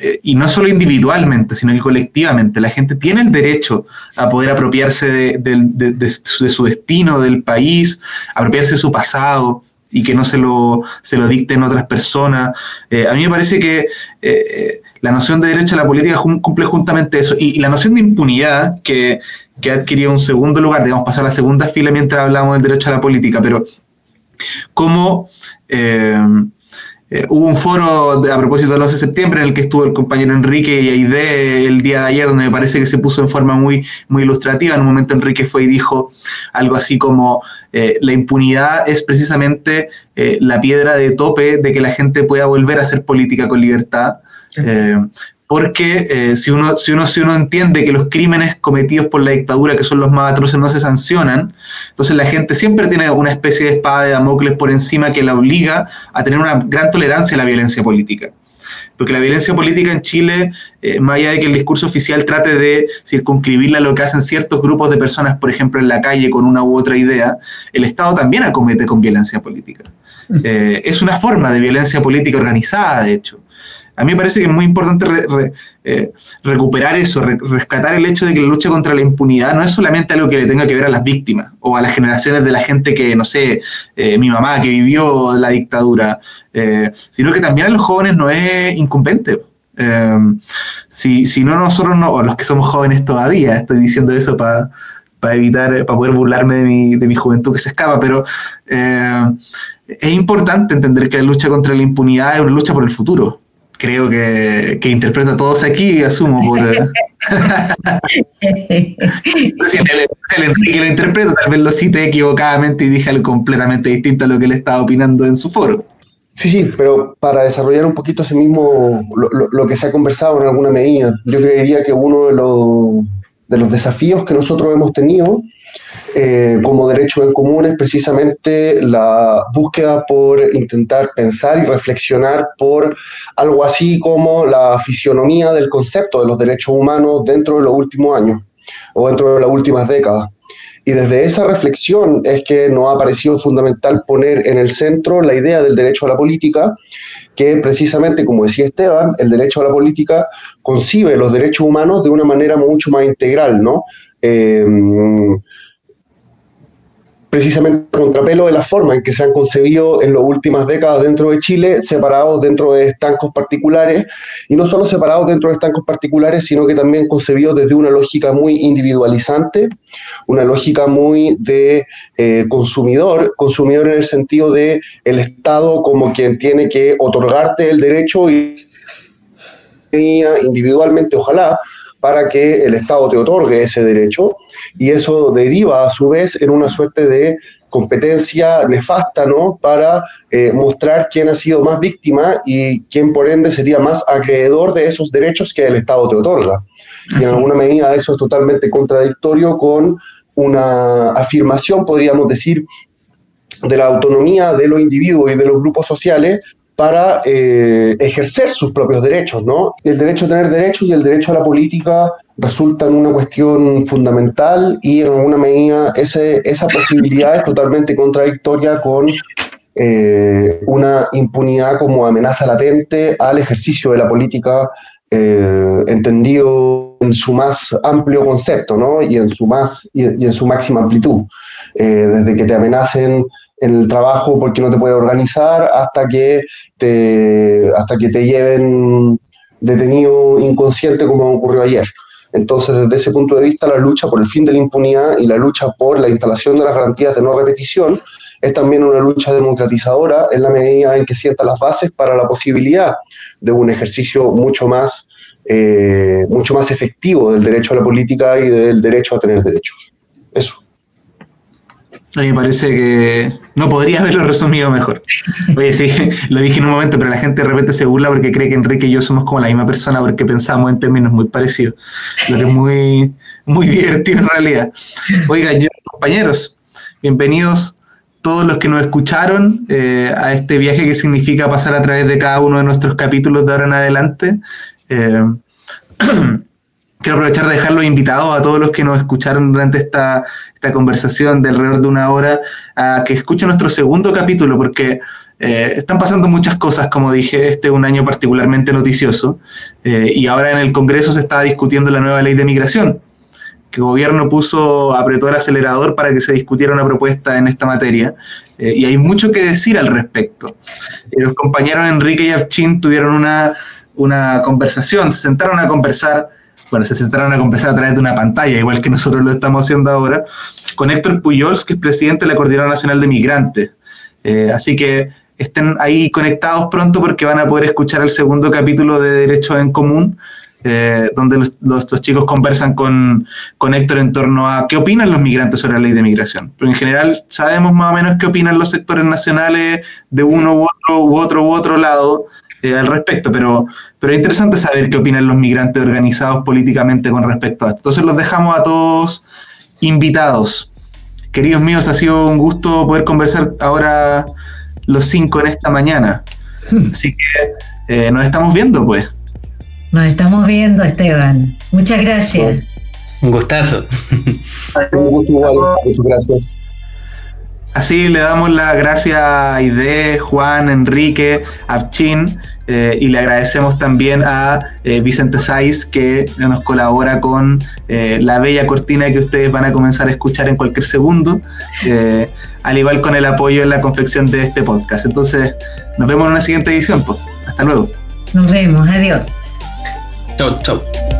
eh, y no solo individualmente, sino que colectivamente. La gente tiene el derecho a poder apropiarse de, su destino, del país, apropiarse de su pasado, y que no se lo, se lo dicten otras personas. Eh, a mí me parece que eh, la noción de derecho a la política cumple justamente eso. Y, la noción de impunidad, que, que, ha adquirido un segundo lugar, digamos, pasar a la segunda fila mientras hablamos del derecho a la política, pero como eh, hubo un foro a propósito del 11 de septiembre en el que estuvo el compañero Enrique y Aide el día de ayer, donde me parece que se puso en forma muy, muy ilustrativa. En un momento Enrique fue y dijo algo así como eh, la impunidad es precisamente eh, la piedra de tope de que la gente pueda volver a hacer política con libertad porque eh, si, uno, si, uno, si uno entiende que los crímenes cometidos por la dictadura, que son los más atroces, no se sancionan, entonces la gente siempre tiene una especie de espada de Damocles por encima que la obliga a tener una gran tolerancia a la violencia política. Porque la violencia política en Chile, eh, más allá de que el discurso oficial trate de circunscribirla a lo que hacen ciertos grupos de personas, por ejemplo, en la calle con una u otra idea, el Estado también acomete con violencia política. Eh, es una forma de violencia política organizada, de hecho. A mí me parece que es muy importante eh, recuperar eso, rescatar el hecho de que la lucha contra la impunidad no es solamente algo que le tenga que ver a las víctimas o a las generaciones de la gente que, no sé, eh, mi mamá que vivió la dictadura, eh, sino que también a los jóvenes no es incumbente. si, si no nosotros, no, o los que somos jóvenes todavía, estoy diciendo eso para evitar, para poder burlarme de mi, de mi juventud que se escapa, pero es importante entender que la lucha contra la impunidad es una lucha por el futuro creo que, que interpreto a todos aquí, asumo por... Eh, si el, Enrique lo interpreto, tal vez lo cite equivocadamente y dije algo completamente distinto a lo que él estaba opinando en su foro. Sí, sí, pero para desarrollar un poquito ese mismo, lo, lo, que se ha conversado en alguna medida, yo creería que uno de los, de los desafíos que nosotros hemos tenido eh, como derecho en común es precisamente la búsqueda por intentar pensar y reflexionar por algo así como la fisionomía del concepto de los derechos humanos dentro de los últimos años o dentro de las últimas décadas. Y desde esa reflexión es que nos ha parecido fundamental poner en el centro la idea del derecho a la política, que precisamente, como decía Esteban, el derecho a la política concibe los derechos humanos de una manera mucho más integral, ¿no? Eh, precisamente contrapelo de la forma en que se han concebido en las últimas décadas dentro de Chile, separados dentro de estancos particulares, y no solo separados dentro de estancos particulares, sino que también concebidos desde una lógica muy individualizante, una lógica muy de eh, consumidor, consumidor en el sentido de el Estado como quien tiene que otorgarte el derecho y individualmente, ojalá, para que el Estado te otorgue ese derecho y eso deriva a su vez en una suerte de competencia nefasta, ¿no? Para eh, mostrar quién ha sido más víctima y quién por ende sería más acreedor de esos derechos que el Estado te otorga. Y en alguna medida eso es totalmente contradictorio con una afirmación, podríamos decir, de la autonomía de los individuos y de los grupos sociales para eh, ejercer sus propios derechos, ¿no? El derecho a tener derechos y el derecho a la política resultan una cuestión fundamental y en alguna medida ese, esa posibilidad es totalmente contradictoria con eh, una impunidad como amenaza latente al ejercicio de la política eh, entendido en su más amplio concepto, ¿no? Y en su más y, en su máxima amplitud, desde que te amenacen en el trabajo porque no te puedes organizar hasta que te, hasta que te lleven detenido inconsciente como ocurrió ayer. Entonces, desde ese punto de vista, la lucha por el fin de la impunidad y la lucha por la instalación de las garantías de no repetición es también una lucha democratizadora en la medida en que sienta las bases para la posibilidad de un ejercicio mucho más, eh, mucho más efectivo del derecho a la política y del derecho a tener derechos. Eso. A mí me parece que no podría haberlo resumido mejor. Oye, sí, lo dije en un momento, pero la gente de repente se burla porque cree que Enrique y yo somos como la misma persona porque pensamos en términos muy parecidos. Lo que es muy, muy divertido en realidad. Oigan, yo, compañeros, bienvenidos todos los que nos escucharon eh, a este viaje que significa pasar a través de cada uno de nuestros capítulos de ahora en adelante. Eh, quiero aprovechar de dejarlos invitados a todos los que nos escucharon durante esta, esta conversación de alrededor de una hora a que escuchen nuestro segundo capítulo, porque eh, están pasando muchas cosas, como dije, este es un año particularmente noticioso, y ahora en el Congreso se está discutiendo la nueva ley de migración, que el gobierno puso, apretó el acelerador para que se discutiera una propuesta en esta materia. Eh, y hay mucho que decir al respecto. Eh, los compañeros Enrique y Avchin tuvieron una, una conversación, se sentaron a conversar, bueno, se sentaron a conversar a través de una pantalla, igual que nosotros lo estamos haciendo ahora, con Héctor Puyols, que es presidente de la Coordinadora Nacional de Migrantes. Eh, así que estén ahí conectados pronto porque van a poder escuchar el segundo capítulo de Derechos en Común, eh, donde los, los, chicos conversan con, con, Héctor en torno a qué opinan los migrantes sobre la ley de migración. Pero en general sabemos más o menos qué opinan los sectores nacionales de uno u otro u otro u otro lado eh, al respecto, pero, pero es interesante saber qué opinan los migrantes organizados políticamente con respecto a esto. Entonces los dejamos a todos invitados. Queridos míos, ha sido un gusto poder conversar ahora los cinco en esta mañana. Hmm. Así que eh, nos estamos viendo, pues. Nos estamos viendo, Esteban. Muchas gracias. Un gustazo. Un gusto igual. Muchas gracias. Así le damos las gracias a Ide, Juan, Enrique, Abchin eh, y le agradecemos también a eh, Vicente Saiz que nos colabora con eh, la bella cortina que ustedes van a comenzar a escuchar en cualquier segundo, al igual con el apoyo en la confección de este podcast. Entonces, nos vemos en una siguiente edición. Pues. Hasta luego. Nos vemos, adiós. Chau, chau.